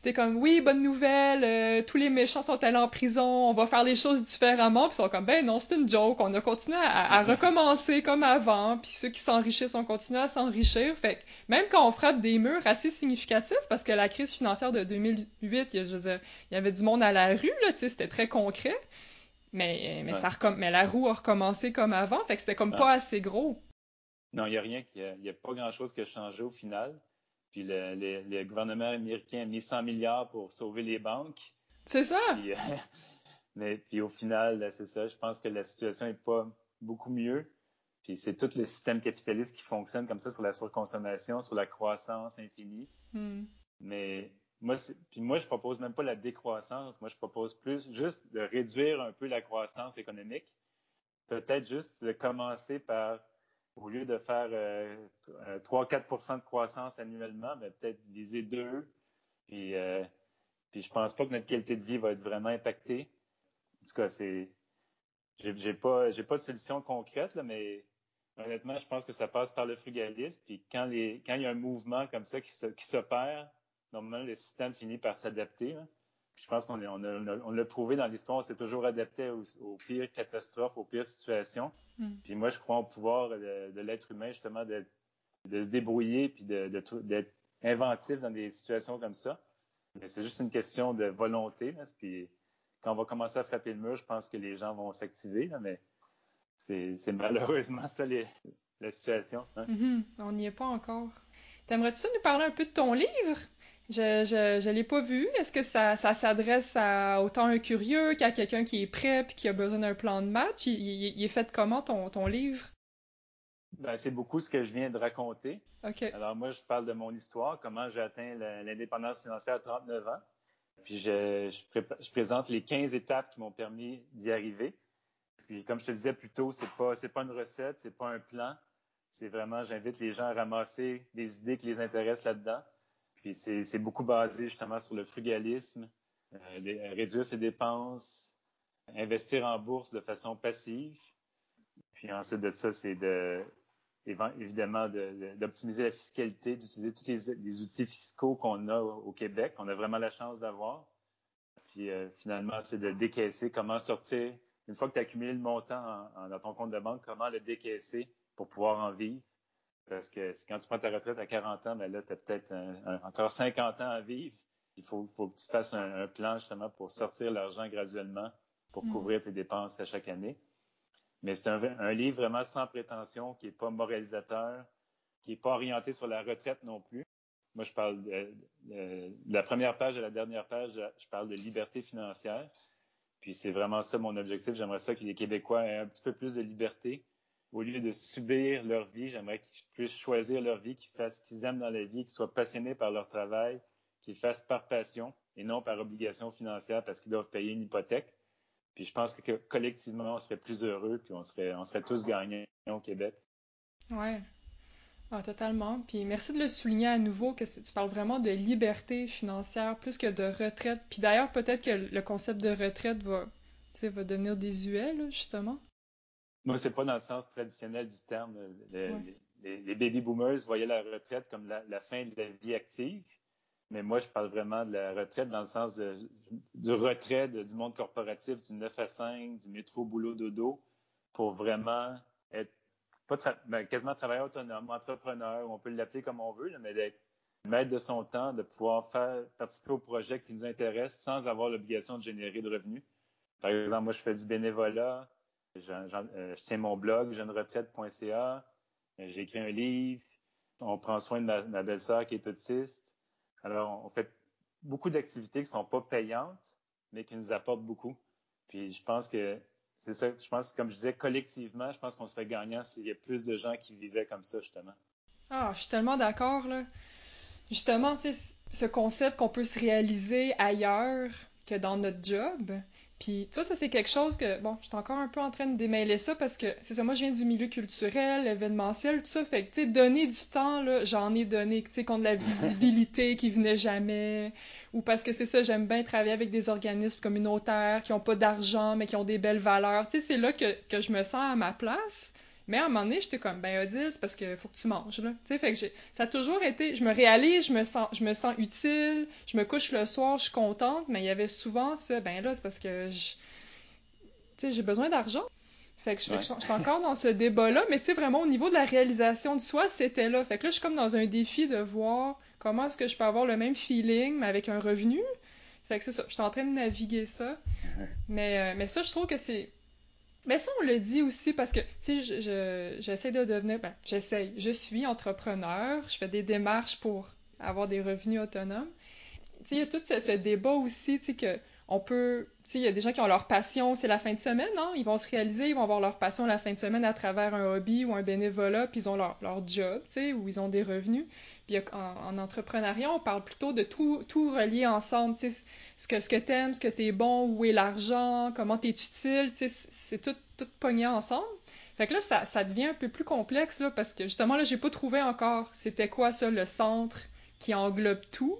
t'es comme oui, bonne nouvelle, euh, tous les méchants sont allés en prison, on va faire les choses différemment, puis ils sont comme ben non, c'est une joke, on a continué à, recommencer comme avant, puis ceux qui s'enrichissent ont continué à s'enrichir. Fait que même quand on frappe des murs assez significatifs, parce que la crise financière de 2008, il y avait du monde à la rue, là, tu sais, c'était très concret. Mais, mais, ça mais la roue a recommencé comme avant, fait que c'était comme pas assez gros. Non, il n'y a rien, il n'y a, pas grand-chose qui a changé au final. Puis le, le, gouvernement américain a mis 100 milliards pour sauver les banques. C'est ça. Puis, <laughs> mais puis au final, c'est ça. Je pense que la situation n'est pas beaucoup mieux. Puis c'est tout le système capitaliste qui fonctionne comme ça sur la surconsommation, sur la croissance infinie. Hmm. Mais moi, puis moi, je propose même pas la décroissance. Moi, je propose plus juste de réduire un peu la croissance économique. Peut-être juste de commencer par au lieu de faire 3-4% euh, de croissance annuellement, mais peut-être viser 2. Puis, euh, puis je pense pas que notre qualité de vie va être vraiment impactée. En tout cas, c'est. J'ai pas, pas de solution concrète, là, mais honnêtement, je pense que ça passe par le frugalisme. Puis quand, quand il y a un mouvement comme ça qui, qui s'opère, normalement, le système finit par s'adapter. Je pense qu'on on, on l'a prouvé dans l'histoire, on s'est toujours adapté aux, pires catastrophes, aux pires situations. Hmm. Puis moi, je crois au pouvoir de, l'être humain, justement, de, se débrouiller puis d'être inventif dans des situations comme ça. Mais c'est juste une question de volonté. puis quand on va commencer à frapper le mur, je pense que les gens vont s'activer. Mais c'est malheureusement ça la situation. Hein. Mm-hmm. On n'y est pas encore. T'aimerais-tu nous parler un peu de ton livre? Je, je l'ai pas vu. Est-ce que ça, ça s'adresse à autant un curieux qu'à quelqu'un qui est prêt et qui a besoin d'un plan de match? Il, est fait comment ton, ton livre? Ben, c'est beaucoup ce que je viens de raconter. Alors moi, je parle de mon histoire, comment j'ai atteint l'indépendance financière à 39 ans. Puis je, je, présente les 15 étapes qui m'ont permis d'y arriver. Puis comme je te disais plus tôt, c'est pas c'est pas une recette, c'est pas un plan. C'est vraiment, j'invite les gens à ramasser des idées qui les intéressent là-dedans. Puis c'est beaucoup basé justement sur le frugalisme, euh, réduire ses dépenses, investir en bourse de façon passive. Puis ensuite de ça, c'est de évidemment d'optimiser la fiscalité, d'utiliser tous les, outils fiscaux qu'on a au Québec, qu'on a vraiment la chance d'avoir. Puis euh, finalement, c'est de décaisser, comment sortir, une fois que tu as accumulé le montant dans ton compte de banque, comment le décaisser pour pouvoir en vivre. Parce que quand tu prends ta retraite à 40 ans, ben là, tu as peut-être encore 50 ans à vivre. Il faut, que tu fasses un, plan justement pour sortir l'argent graduellement pour mm. couvrir tes dépenses à chaque année. Mais c'est un, livre vraiment sans prétention, qui n'est pas moralisateur, qui n'est pas orienté sur la retraite non plus. Moi, je parle de, de, la première page à la dernière page, je parle de liberté financière. Puis c'est vraiment ça mon objectif. J'aimerais ça que les Québécois aient un petit peu plus de liberté, au lieu de subir leur vie, j'aimerais qu'ils puissent choisir leur vie, qu'ils fassent ce qu'ils aiment dans la vie, qu'ils soient passionnés par leur travail, qu'ils fassent par passion et non par obligation financière parce qu'ils doivent payer une hypothèque. Puis je pense que collectivement, on serait plus heureux, puis on serait, on serait tous gagnants au Québec. Ouais. Ah, totalement. Puis merci de le souligner à nouveau que tu parles vraiment de liberté financière plus que de retraite. Puis d'ailleurs, peut-être que le concept de retraite va, va devenir désuet, justement. Moi, c'est pas dans le sens traditionnel du terme. les, baby boomers voyaient la retraite comme la, fin de la vie active. Mais moi, je parle vraiment de la retraite dans le sens du retrait du monde corporatif, du 9 à 5, du métro, boulot, dodo, pour vraiment être pas ben, quasiment travailleur autonome, entrepreneur, on peut l'appeler comme on veut, mais d'être maître de son temps, de pouvoir faire participer au projet qui nous intéresse sans avoir l'obligation de générer de revenus. Par exemple, moi, je fais du bénévolat, euh, je tiens mon blog, jeuneretraite.ca. J'ai écrit un livre. On prend soin de ma, belle-sœur qui est autiste. Alors, on fait beaucoup d'activités qui sont pas payantes, mais qui nous apportent beaucoup. Puis, je pense que c'est ça. Je pense, comme je disais, collectivement, je pense qu'on serait gagnant s'il y a plus de gens qui vivaient comme ça, justement. Ah, je suis tellement d'accord, là. Justement, tu sais, ce concept qu'on peut se réaliser ailleurs que dans notre job, puis, tu vois, ça, c'est quelque chose que, bon, je suis encore un peu en train de démêler ça parce que, c'est ça, moi, je viens du milieu culturel, événementiel, tout ça. Fait que, tu sais, donner du temps, là, j'en ai donné, tu sais, contre la visibilité qui venait jamais. Ou parce que c'est ça, j'aime bien travailler avec des organismes communautaires qui ont pas d'argent, mais qui ont des belles valeurs. Tu sais, c'est là que, que je me sens à ma place. Mais à un moment donné, j'étais comme, ben Odile, c'est parce qu'il faut que tu manges, là. Tu sais, fait que ça a toujours été, je me réalise, je me sens, je me sens utile, je me couche le soir, je suis contente, mais il y avait souvent ça, ben là, c'est parce que je, tu sais, j'ai besoin d'argent. Fait que je, suis encore dans ce débat-là, mais tu sais, vraiment, au niveau de la réalisation de soi, c'était là. Fait que là, je suis comme dans un défi de voir comment est-ce que je peux avoir le même feeling, mais avec un revenu. Fait que c'est ça, je suis en train de naviguer ça. Mais, euh, mais ça, je trouve que c'est... Mais ça, on le dit aussi parce que, tu sais, j'essaie de devenir... Ben, j'essaie. Je suis entrepreneur, je fais des démarches pour avoir des revenus autonomes. Tu sais, il y a tout ce, ce débat aussi, tu sais, que on peut, il y a des gens qui ont leur passion, c'est la fin de semaine, non? Ils vont se réaliser, ils vont avoir leur passion la fin de semaine à travers un hobby ou un bénévolat, puis ils ont leur, leur job, tu sais, ils ont des revenus. Puis en, entrepreneuriat, on parle plutôt de tout, tout relier ensemble, tu sais, ce que, ce que t'aimes, ce que t'es bon, où est l'argent, comment t'es utile, tu sais, c'est tout, tout pogné ensemble. Fait que là, ça, ça devient un peu plus complexe, là, parce que justement, là, j'ai pas trouvé encore c'était quoi ça, le centre qui englobe tout.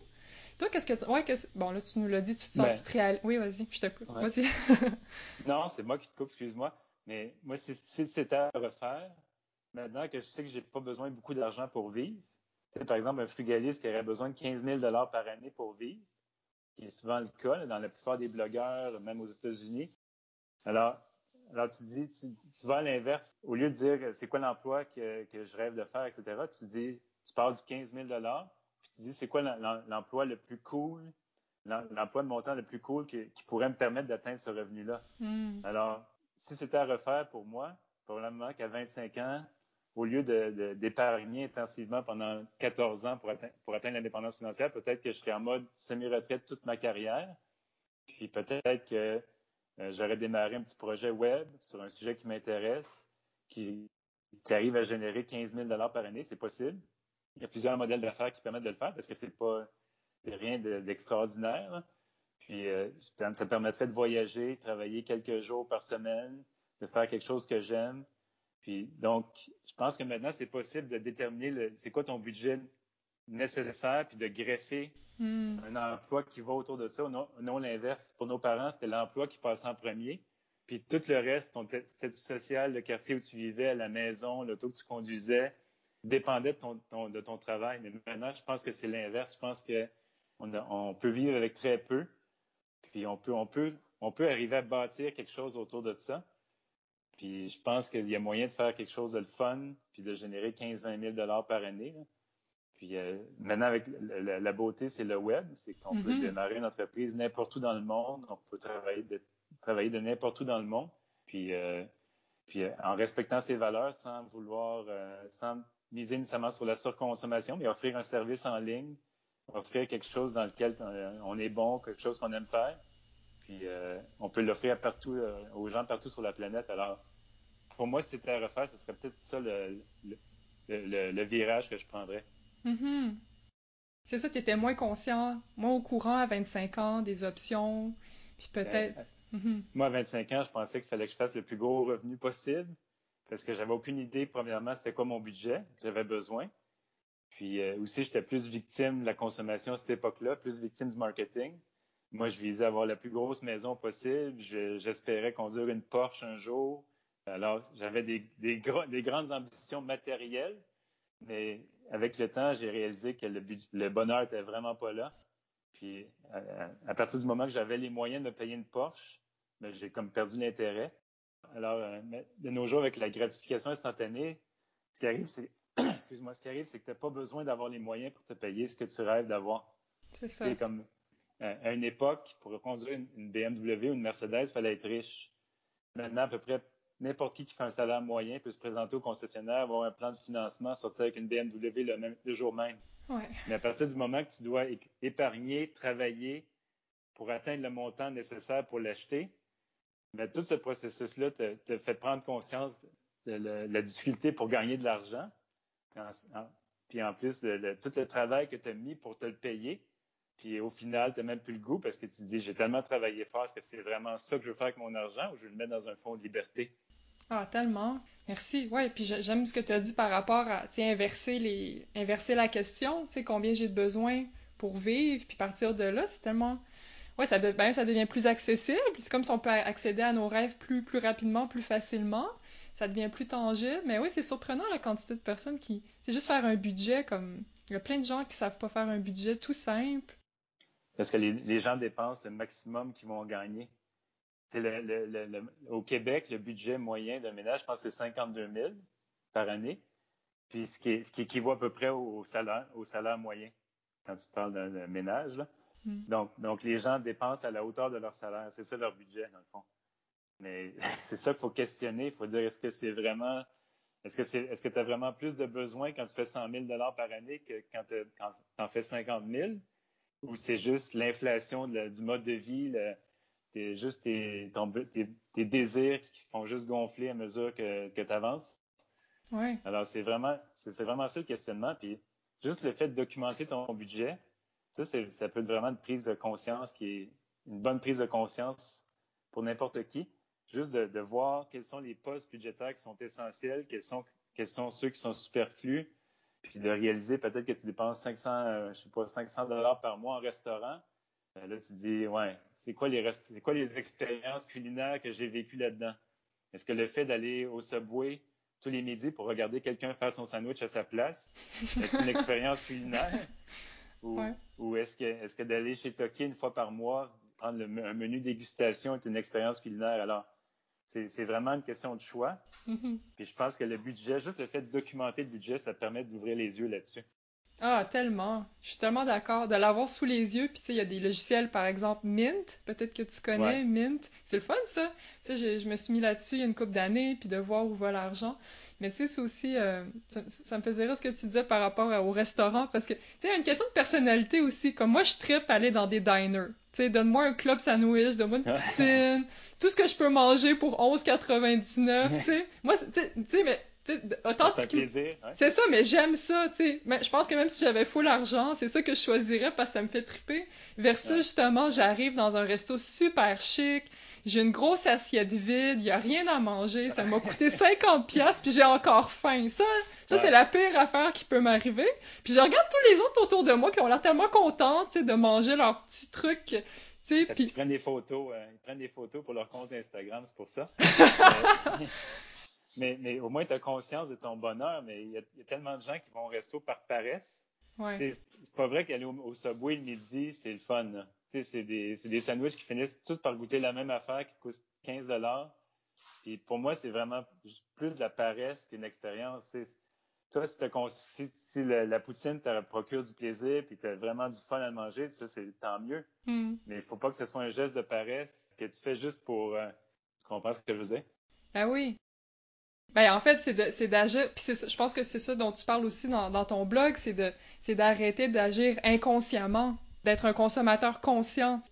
Toi, qu'est-ce que. Ouais, bon, là, tu nous l'as dit, tu te sens ben, Oui, vas-y, je te coupe. Vas-y. <laughs> non, c'est moi qui te coupe, excuse-moi. Mais moi, si c'était à refaire, maintenant que je sais que j'ai pas besoin de beaucoup d'argent pour vivre, c'est par exemple un frugaliste qui aurait besoin de 15 000 par année pour vivre, qui est souvent le cas dans la plupart des blogueurs, même aux États-Unis. Alors, alors tu dis, tu, vas à l'inverse. Au lieu de dire c'est quoi l'emploi que, que, je rêve de faire, etc., tu dis, tu parles du 15 000 tu dis c'est quoi l'emploi le plus cool, l'emploi de montant le plus cool qui, pourrait me permettre d'atteindre ce revenu-là? Hmm. Alors, si c'était à refaire pour moi, probablement qu'à 25 ans, au lieu d'épargner intensivement pendant 14 ans pour, atteindre, l'indépendance financière, peut-être que je serais en mode semi-retraite toute ma carrière. Puis peut-être que euh, j'aurais démarré un petit projet web sur un sujet qui m'intéresse, qui, qui, arrive à générer 15 000 par année, c'est possible il y a plusieurs modèles d'affaires qui permettent de le faire parce que c'est pas rien d'extraordinaire. Puis euh, ça me permettrait de voyager, travailler quelques jours par semaine, de faire quelque chose que j'aime. Puis donc, je pense que maintenant, c'est possible de déterminer c'est quoi ton budget nécessaire, puis de greffer hmm. un emploi qui va autour de ça, non, non l'inverse. Pour nos parents, c'était l'emploi qui passait en premier. Puis tout le reste, ton statut social, le quartier où tu vivais, la maison, l'auto que tu conduisais, dépendait de ton, de ton travail. Mais maintenant, je pense que c'est l'inverse. Je pense qu'on on peut vivre avec très peu, puis on peut, on, peut, on peut arriver à bâtir quelque chose autour de ça. Puis je pense qu'il y a moyen de faire quelque chose de le fun, puis de générer 15-20 000 par année. Puis euh, maintenant, avec la, beauté, c'est le web. C'est qu'on peut mm-hmm. démarrer une entreprise n'importe où dans le monde. On peut travailler de, travailler de n'importe où dans le monde. Puis, euh, puis euh, en respectant ses valeurs, sans vouloir, sans miser nécessairement sur la surconsommation, mais offrir un service en ligne, offrir quelque chose dans lequel euh, on est bon, quelque chose qu'on aime faire. Puis euh, on peut l'offrir partout, euh, aux gens partout sur la planète. Alors, pour moi, si c'était à refaire, ce serait peut-être ça le, le, virage que je prendrais. Mm-hmm. C'est ça, tu étais moins conscient, moins au courant à 25 ans des options, puis peut-être. Ben, mm-hmm. Moi, à 25 ans, je pensais qu'il fallait que je fasse le plus gros revenu possible parce que j'avais aucune idée, premièrement, c'était quoi mon budget, j'avais besoin. Puis euh, aussi, j'étais plus victime de la consommation à cette époque-là, plus victime du marketing. Moi, je visais avoir la plus grosse maison possible. J'espérais conduire une Porsche un jour. Alors, j'avais des, des, grandes ambitions matérielles, mais avec le temps, j'ai réalisé que le, le, bonheur était vraiment pas là. Puis, à, partir du moment que j'avais les moyens de me payer une Porsche, ben, j'ai comme perdu l'intérêt. Alors, euh, de nos jours, avec la gratification instantanée, ce qui arrive, c'est, <clears throat> excuse-moi, ce qui arrive, c'est que tu n'as pas besoin d'avoir les moyens pour te payer ce que tu rêves d'avoir. C'est ça. comme euh, à une époque, pour conduire une, BMW ou une Mercedes, il fallait être riche. Maintenant, à peu près n'importe qui qui fait un salaire moyen peut se présenter au concessionnaire, avoir un plan de financement, sortir avec une BMW le, même, le jour même. Ouais. Mais à partir du moment que tu dois épargner, travailler pour atteindre le montant nécessaire pour l'acheter, mais tout ce processus-là te, fait prendre conscience de la, difficulté pour gagner de l'argent. Puis en plus, de, tout le travail que tu as mis pour te le payer. Puis au final, tu n'as même plus le goût parce que tu te dis, j'ai tellement travaillé fort, est-ce que c'est vraiment ça que je veux faire avec mon argent ou je veux le mettre dans un fonds de liberté? Ah, tellement. Merci. Ouais, puis j'aime ce que tu as dit par rapport à, inverser les, inverser la question, tu sais, combien j'ai de besoin pour vivre, puis partir de là, c'est tellement, ouais, ça, ben, ça devient plus accessible. C'est comme si on peut accéder à nos rêves plus, plus rapidement, plus facilement. ça devient plus tangible. Mais oui, c'est surprenant la quantité de personnes qui. C'est juste faire un budget comme. Il y a plein de gens qui savent pas faire un budget tout simple. Parce que les, gens dépensent le maximum qu'ils vont gagner. Le, au Québec, le budget moyen d'un ménage, je pense c'est 52 000 par année. Puis ce qui, ce qui équivaut à peu près au salaire, au salaire moyen quand tu parles d'un ménage. Hmm. Donc, donc, les gens dépensent à la hauteur de leur salaire. C'est ça leur budget, dans le fond. Mais <laughs> c'est ça qu'il faut questionner. Il faut dire est-ce que c'est vraiment. Est-ce que c'est est-ce que tu as vraiment plus de besoins quand tu fais 100 000 par année que quand tu en fais 50 000? Ou c'est juste l'inflation du mode de vie, le, juste tes, tes, désirs qui font juste gonfler à mesure que, que tu avances? Ouais. Alors, c'est vraiment, c'est, vraiment ça le questionnement. Puis, juste le fait de documenter ton budget, ça, ça peut être vraiment une prise de conscience qui est une bonne prise de conscience pour n'importe qui juste de, voir quels sont les postes budgétaires qui sont essentiels, quels sont, quels sont ceux qui sont superflus, puis de réaliser peut-être que tu dépenses 500, euh, je sais pas, 500 dollars par mois en restaurant. Euh, là, tu te dis, ouais, c'est quoi les c'est quoi les expériences culinaires que j'ai vécues là-dedans? Est-ce que le fait d'aller au Subway tous les midis pour regarder quelqu'un faire son sandwich à sa place <laughs> est une expérience culinaire? Ou, ou est-ce que, est-ce que d'aller chez Toki une fois par mois, prendre un menu dégustation est une expérience culinaire? Alors, c'est vraiment une question de choix. Mm-hmm. Puis je pense que le budget, juste le fait de documenter le budget, ça permet d'ouvrir les yeux là-dessus. Ah, tellement. Je suis tellement d'accord. De l'avoir sous les yeux, puis tu sais, il y a des logiciels, par exemple, Mint, peut-être que tu connais, Mint. C'est le fun, ça. Tu sais, je me suis mis là-dessus il y a une couple d'années, puis de voir où va l'argent. Mais tu sais, c'est aussi, euh, ça, me faisait rire ce que tu disais par rapport au restaurant, parce que, tu sais, il y a une question de personnalité aussi. Comme moi, je tripe aller dans des diners. Tu sais, donne-moi un club sandwich, donne-moi une <laughs> poutine, tout ce que je peux manger pour 11,99, tu sais. Moi, tu sais, mais autant c'est ça, mais j'aime ça, tu sais. Mais je pense que même si j'avais full argent, c'est ça que je choisirais parce que ça me fait triper. Versus, justement, j'arrive dans un resto super chic, j'ai une grosse assiette vide, il y a rien à manger, ça m'a coûté 50 pièces puis j'ai encore faim. Ça, ça c'est la pire affaire qui peut m'arriver. Puis je regarde tous les autres autour de moi qui ont l'air tellement contents, de manger leurs petits trucs. Parce qu'ils prennent des photos, euh, ils prennent des photos pour leur compte Instagram, c'est pour ça. <laughs> mais, mais, au moins, tu as conscience de ton bonheur, mais il y, a tellement de gens qui vont au resto par paresse. Ouais. C'est pas vrai qu'aller au, au, Subway le midi, c'est le fun. Là c'est des, des sandwichs qui finissent tous par goûter la même affaire qui coûte 15 dollars. Puis pour moi, c'est vraiment plus de la paresse qu'une expérience. Toi, si, si, la, poutine te procure du plaisir puis tu as vraiment du fun à manger, ça, c'est tant mieux. Hmm. Mais il faut pas que ce soit un geste de paresse que tu fais juste pour. Euh, tu comprends ce que je veux dire? Ben oui. Ben en fait, c'est d'agir. Puis je pense que c'est ça dont tu parles aussi dans, dans ton blog, c'est d'arrêter d'agir inconsciemment d'être un consommateur conscient.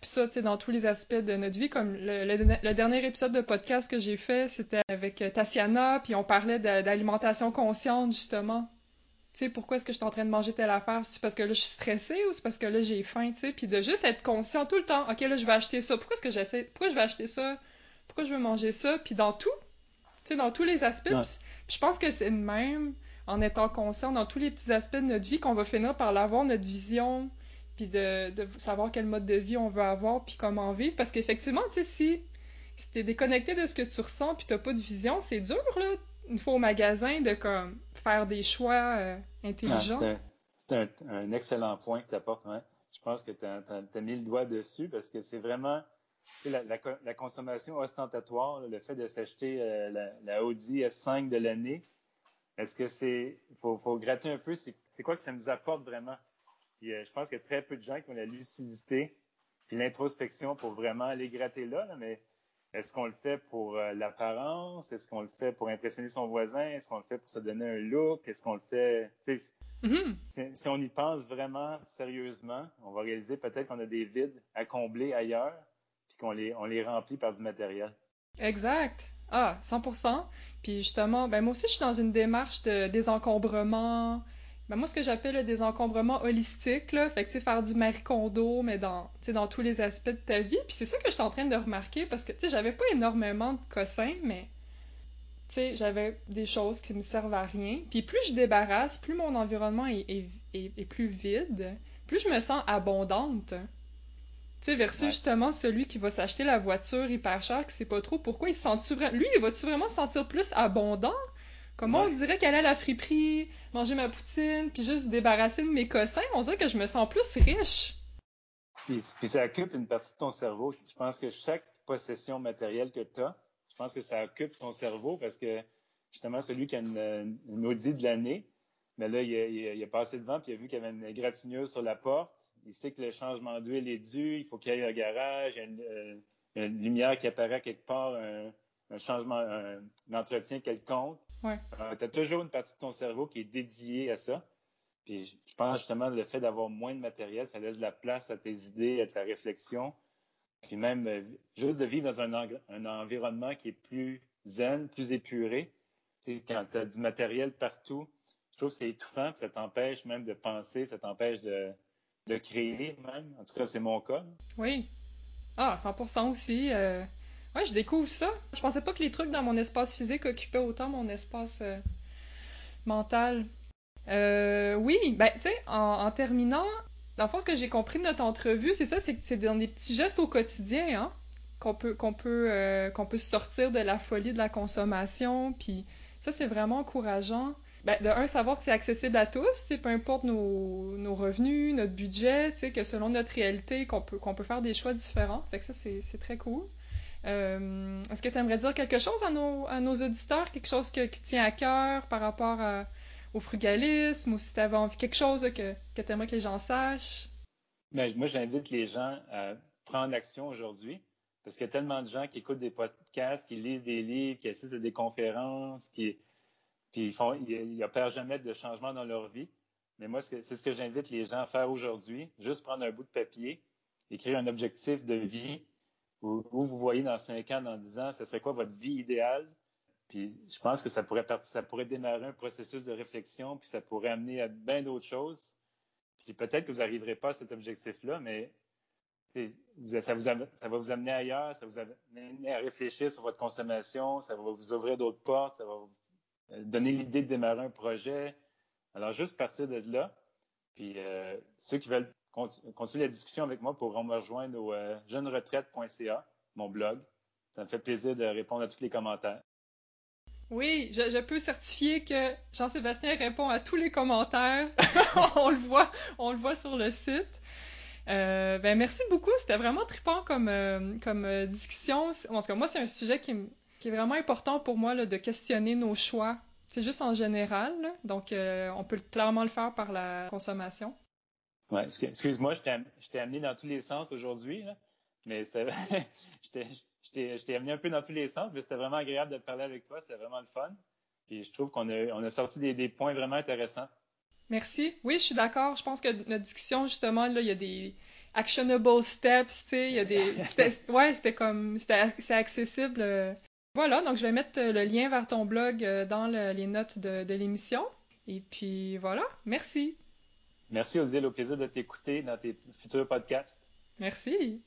Puis ça, tu sais, dans tous les aspects de notre vie, comme le, dernier épisode de podcast que j'ai fait, c'était avec euh, Tatiana, puis on parlait d'alimentation consciente, justement. Tu sais, pourquoi est-ce que je suis en train de manger telle affaire? C'est parce que là, je suis stressée ou c'est parce que là, j'ai faim, tu sais? Puis de juste être conscient tout le temps. OK, là, je vais acheter ça. Pourquoi est-ce que j'essaie? Pourquoi je vais acheter ça? Pourquoi je veux manger ça? Puis dans tout, tu sais, dans tous les aspects. Puis je pense que c'est le même, en étant conscient dans tous les petits aspects de notre vie, qu'on va finir par l'avoir, notre vision puis de, savoir quel mode de vie on veut avoir, puis comment vivre. Parce qu'effectivement, tu sais, si, si t'es déconnecté de ce que tu ressens, puis t'as pas de vision, c'est dur, là, une fois au magasin, de comme faire des choix euh, intelligents. c'est un, excellent point que tu apportes. Je pense que tu as, mis le doigt dessus parce que c'est vraiment la, la, consommation ostentatoire, le fait de s'acheter euh, la, la, Audi S5 de l'année. Est-ce que c'est. Il faut, faut, gratter un peu. C'est quoi que ça nous apporte vraiment? Euh, je pense qu'il y a très peu de gens qui ont la lucidité puis l'introspection pour vraiment aller gratter là, mais est-ce qu'on le fait pour euh, l'apparence? Est-ce qu'on le fait pour impressionner son voisin? Est-ce qu'on le fait pour se donner un look? Est-ce qu'on le fait... Mm-hmm. si, on y pense vraiment sérieusement, on va réaliser peut-être qu'on a des vides à combler ailleurs, puis qu'on les, on les remplit par du matériel. Exact. Ah, 100%. Puis justement, ben moi aussi, je suis dans une démarche de désencombrement, ben moi, ce que j'appelle le désencombrement holistique, là, fait que, faire du Marie Kondo, mais dans, dans tous les aspects de ta vie. Puis c'est ça que je suis en train de remarquer, parce que, tu sais, j'avais pas énormément de cossins, mais, tu sais, j'avais des choses qui me servent à rien. Puis plus je débarrasse, plus mon environnement est, est, est, plus vide, plus je me sens abondante. Tu sais, versus justement celui qui va s'acheter la voiture hyper chère, qui sait pas trop pourquoi il se sent vraiment. Lui, il va-tu vraiment se sentir plus abondant? Comment on dirait qu'aller à la friperie, manger ma poutine, puis juste se débarrasser de mes cossins, on dirait que je me sens plus riche. Puis, ça occupe une partie de ton cerveau. Je pense que chaque possession matérielle que tu as, je pense que ça occupe ton cerveau parce que justement, celui qui a une, une Audi de l'année, mais là, il a, passé devant puis il a vu qu'il y avait une égratigneuse sur la porte. Il sait que le changement d'huile est dû, il faut qu'il aille au garage, il y a une, euh, lumière qui apparaît quelque part, un, changement, un, entretien quelconque. Ouais. Euh, tu as toujours une partie de ton cerveau qui est dédiée à ça. Puis je pense justement le fait d'avoir moins de matériel, ça laisse de la place à tes idées, à ta réflexion. Puis même euh, juste de vivre dans un, un, environnement qui est plus zen, plus épuré. quand tu as du matériel partout, je trouve que c'est étouffant, puis ça t'empêche même de penser, ça t'empêche de, de créer même. En tout cas, c'est mon cas. Oui. Ah, 100% aussi. Euh... Ouais, je découvre ça. Je pensais pas que les trucs dans mon espace physique occupaient autant mon espace euh, mental. Euh, oui, ben, tu sais, en, terminant, dans le fond, ce que j'ai compris de notre entrevue, c'est ça, c'est que c'est dans des petits gestes au quotidien, hein, qu'on peut, qu'on peut, euh, qu'on peut sortir de la folie de la consommation, puis ça, c'est vraiment encourageant ben, de un, savoir que c'est accessible à tous, peu importe nos, nos, revenus, notre budget, que selon notre réalité, qu'on peut, qu'on peut faire des choix différents. Fait que ça, c'est très cool. Euh, Est-ce que tu aimerais dire quelque chose à nos, auditeurs, quelque chose qui tient à cœur par rapport au frugalisme, ou si tu avais envie, quelque chose que, tu aimerais que les gens sachent? Ben, moi, j'invite les gens à prendre action aujourd'hui. Parce qu'il y a tellement de gens qui écoutent des podcasts, qui lisent des livres, qui assistent à des conférences, qui, puis ils font, ils n'opèrent jamais de changement dans leur vie. Mais moi, c'est ce que j'invite les gens à faire aujourd'hui. Juste prendre un bout de papier, écrire un objectif de vie où, vous voyez dans 5 ans, dans 10 ans, ce serait quoi votre vie idéale? Puis je pense que ça pourrait, ça pourrait démarrer un processus de réflexion, puis ça pourrait amener à bien d'autres choses. Puis peut-être que vous n'arriverez pas à cet objectif-là, mais ça, ça, va vous amener ailleurs, ça va vous amener à réfléchir sur votre consommation, ça va vous ouvrir d'autres portes, ça va vous euh, donner l'idée de démarrer un projet. Alors, juste partir de là. Puis, euh, ceux qui veulent continuer la discussion avec moi pourront me rejoindre au euh, jeuneretraite.ca, mon blog. Ça me fait plaisir de répondre à tous les commentaires. Oui, je, peux certifier que Jean-Sébastien répond à tous les commentaires. <laughs> on le voit, on le voit sur le site. ben merci beaucoup, c'était vraiment trippant comme comme discussion. En tout cas, moi c'est un sujet qui est vraiment important pour moi là, de questionner nos choix. C'est juste en général, donc euh, on peut clairement le faire par la consommation. Ouais, excuse-moi, je t'ai amené dans tous les sens aujourd'hui, mais <laughs> je t'ai amené un peu dans tous les sens, mais c'était vraiment agréable de parler avec toi, c'était vraiment le fun. Et je trouve qu'on a, on a sorti des, des, points vraiment intéressants. Merci. Oui, je suis d'accord. Je pense que notre discussion, justement, là, il y a des actionable steps, tu sais, il y a des... <laughs> ouais, c'était comme... C'est accessible euh, voilà, donc je vais mettre euh, le lien vers ton blog euh, dans les notes de, l'émission. Et puis voilà, merci. Merci Odile, au plaisir de t'écouter dans tes futurs podcasts. Merci.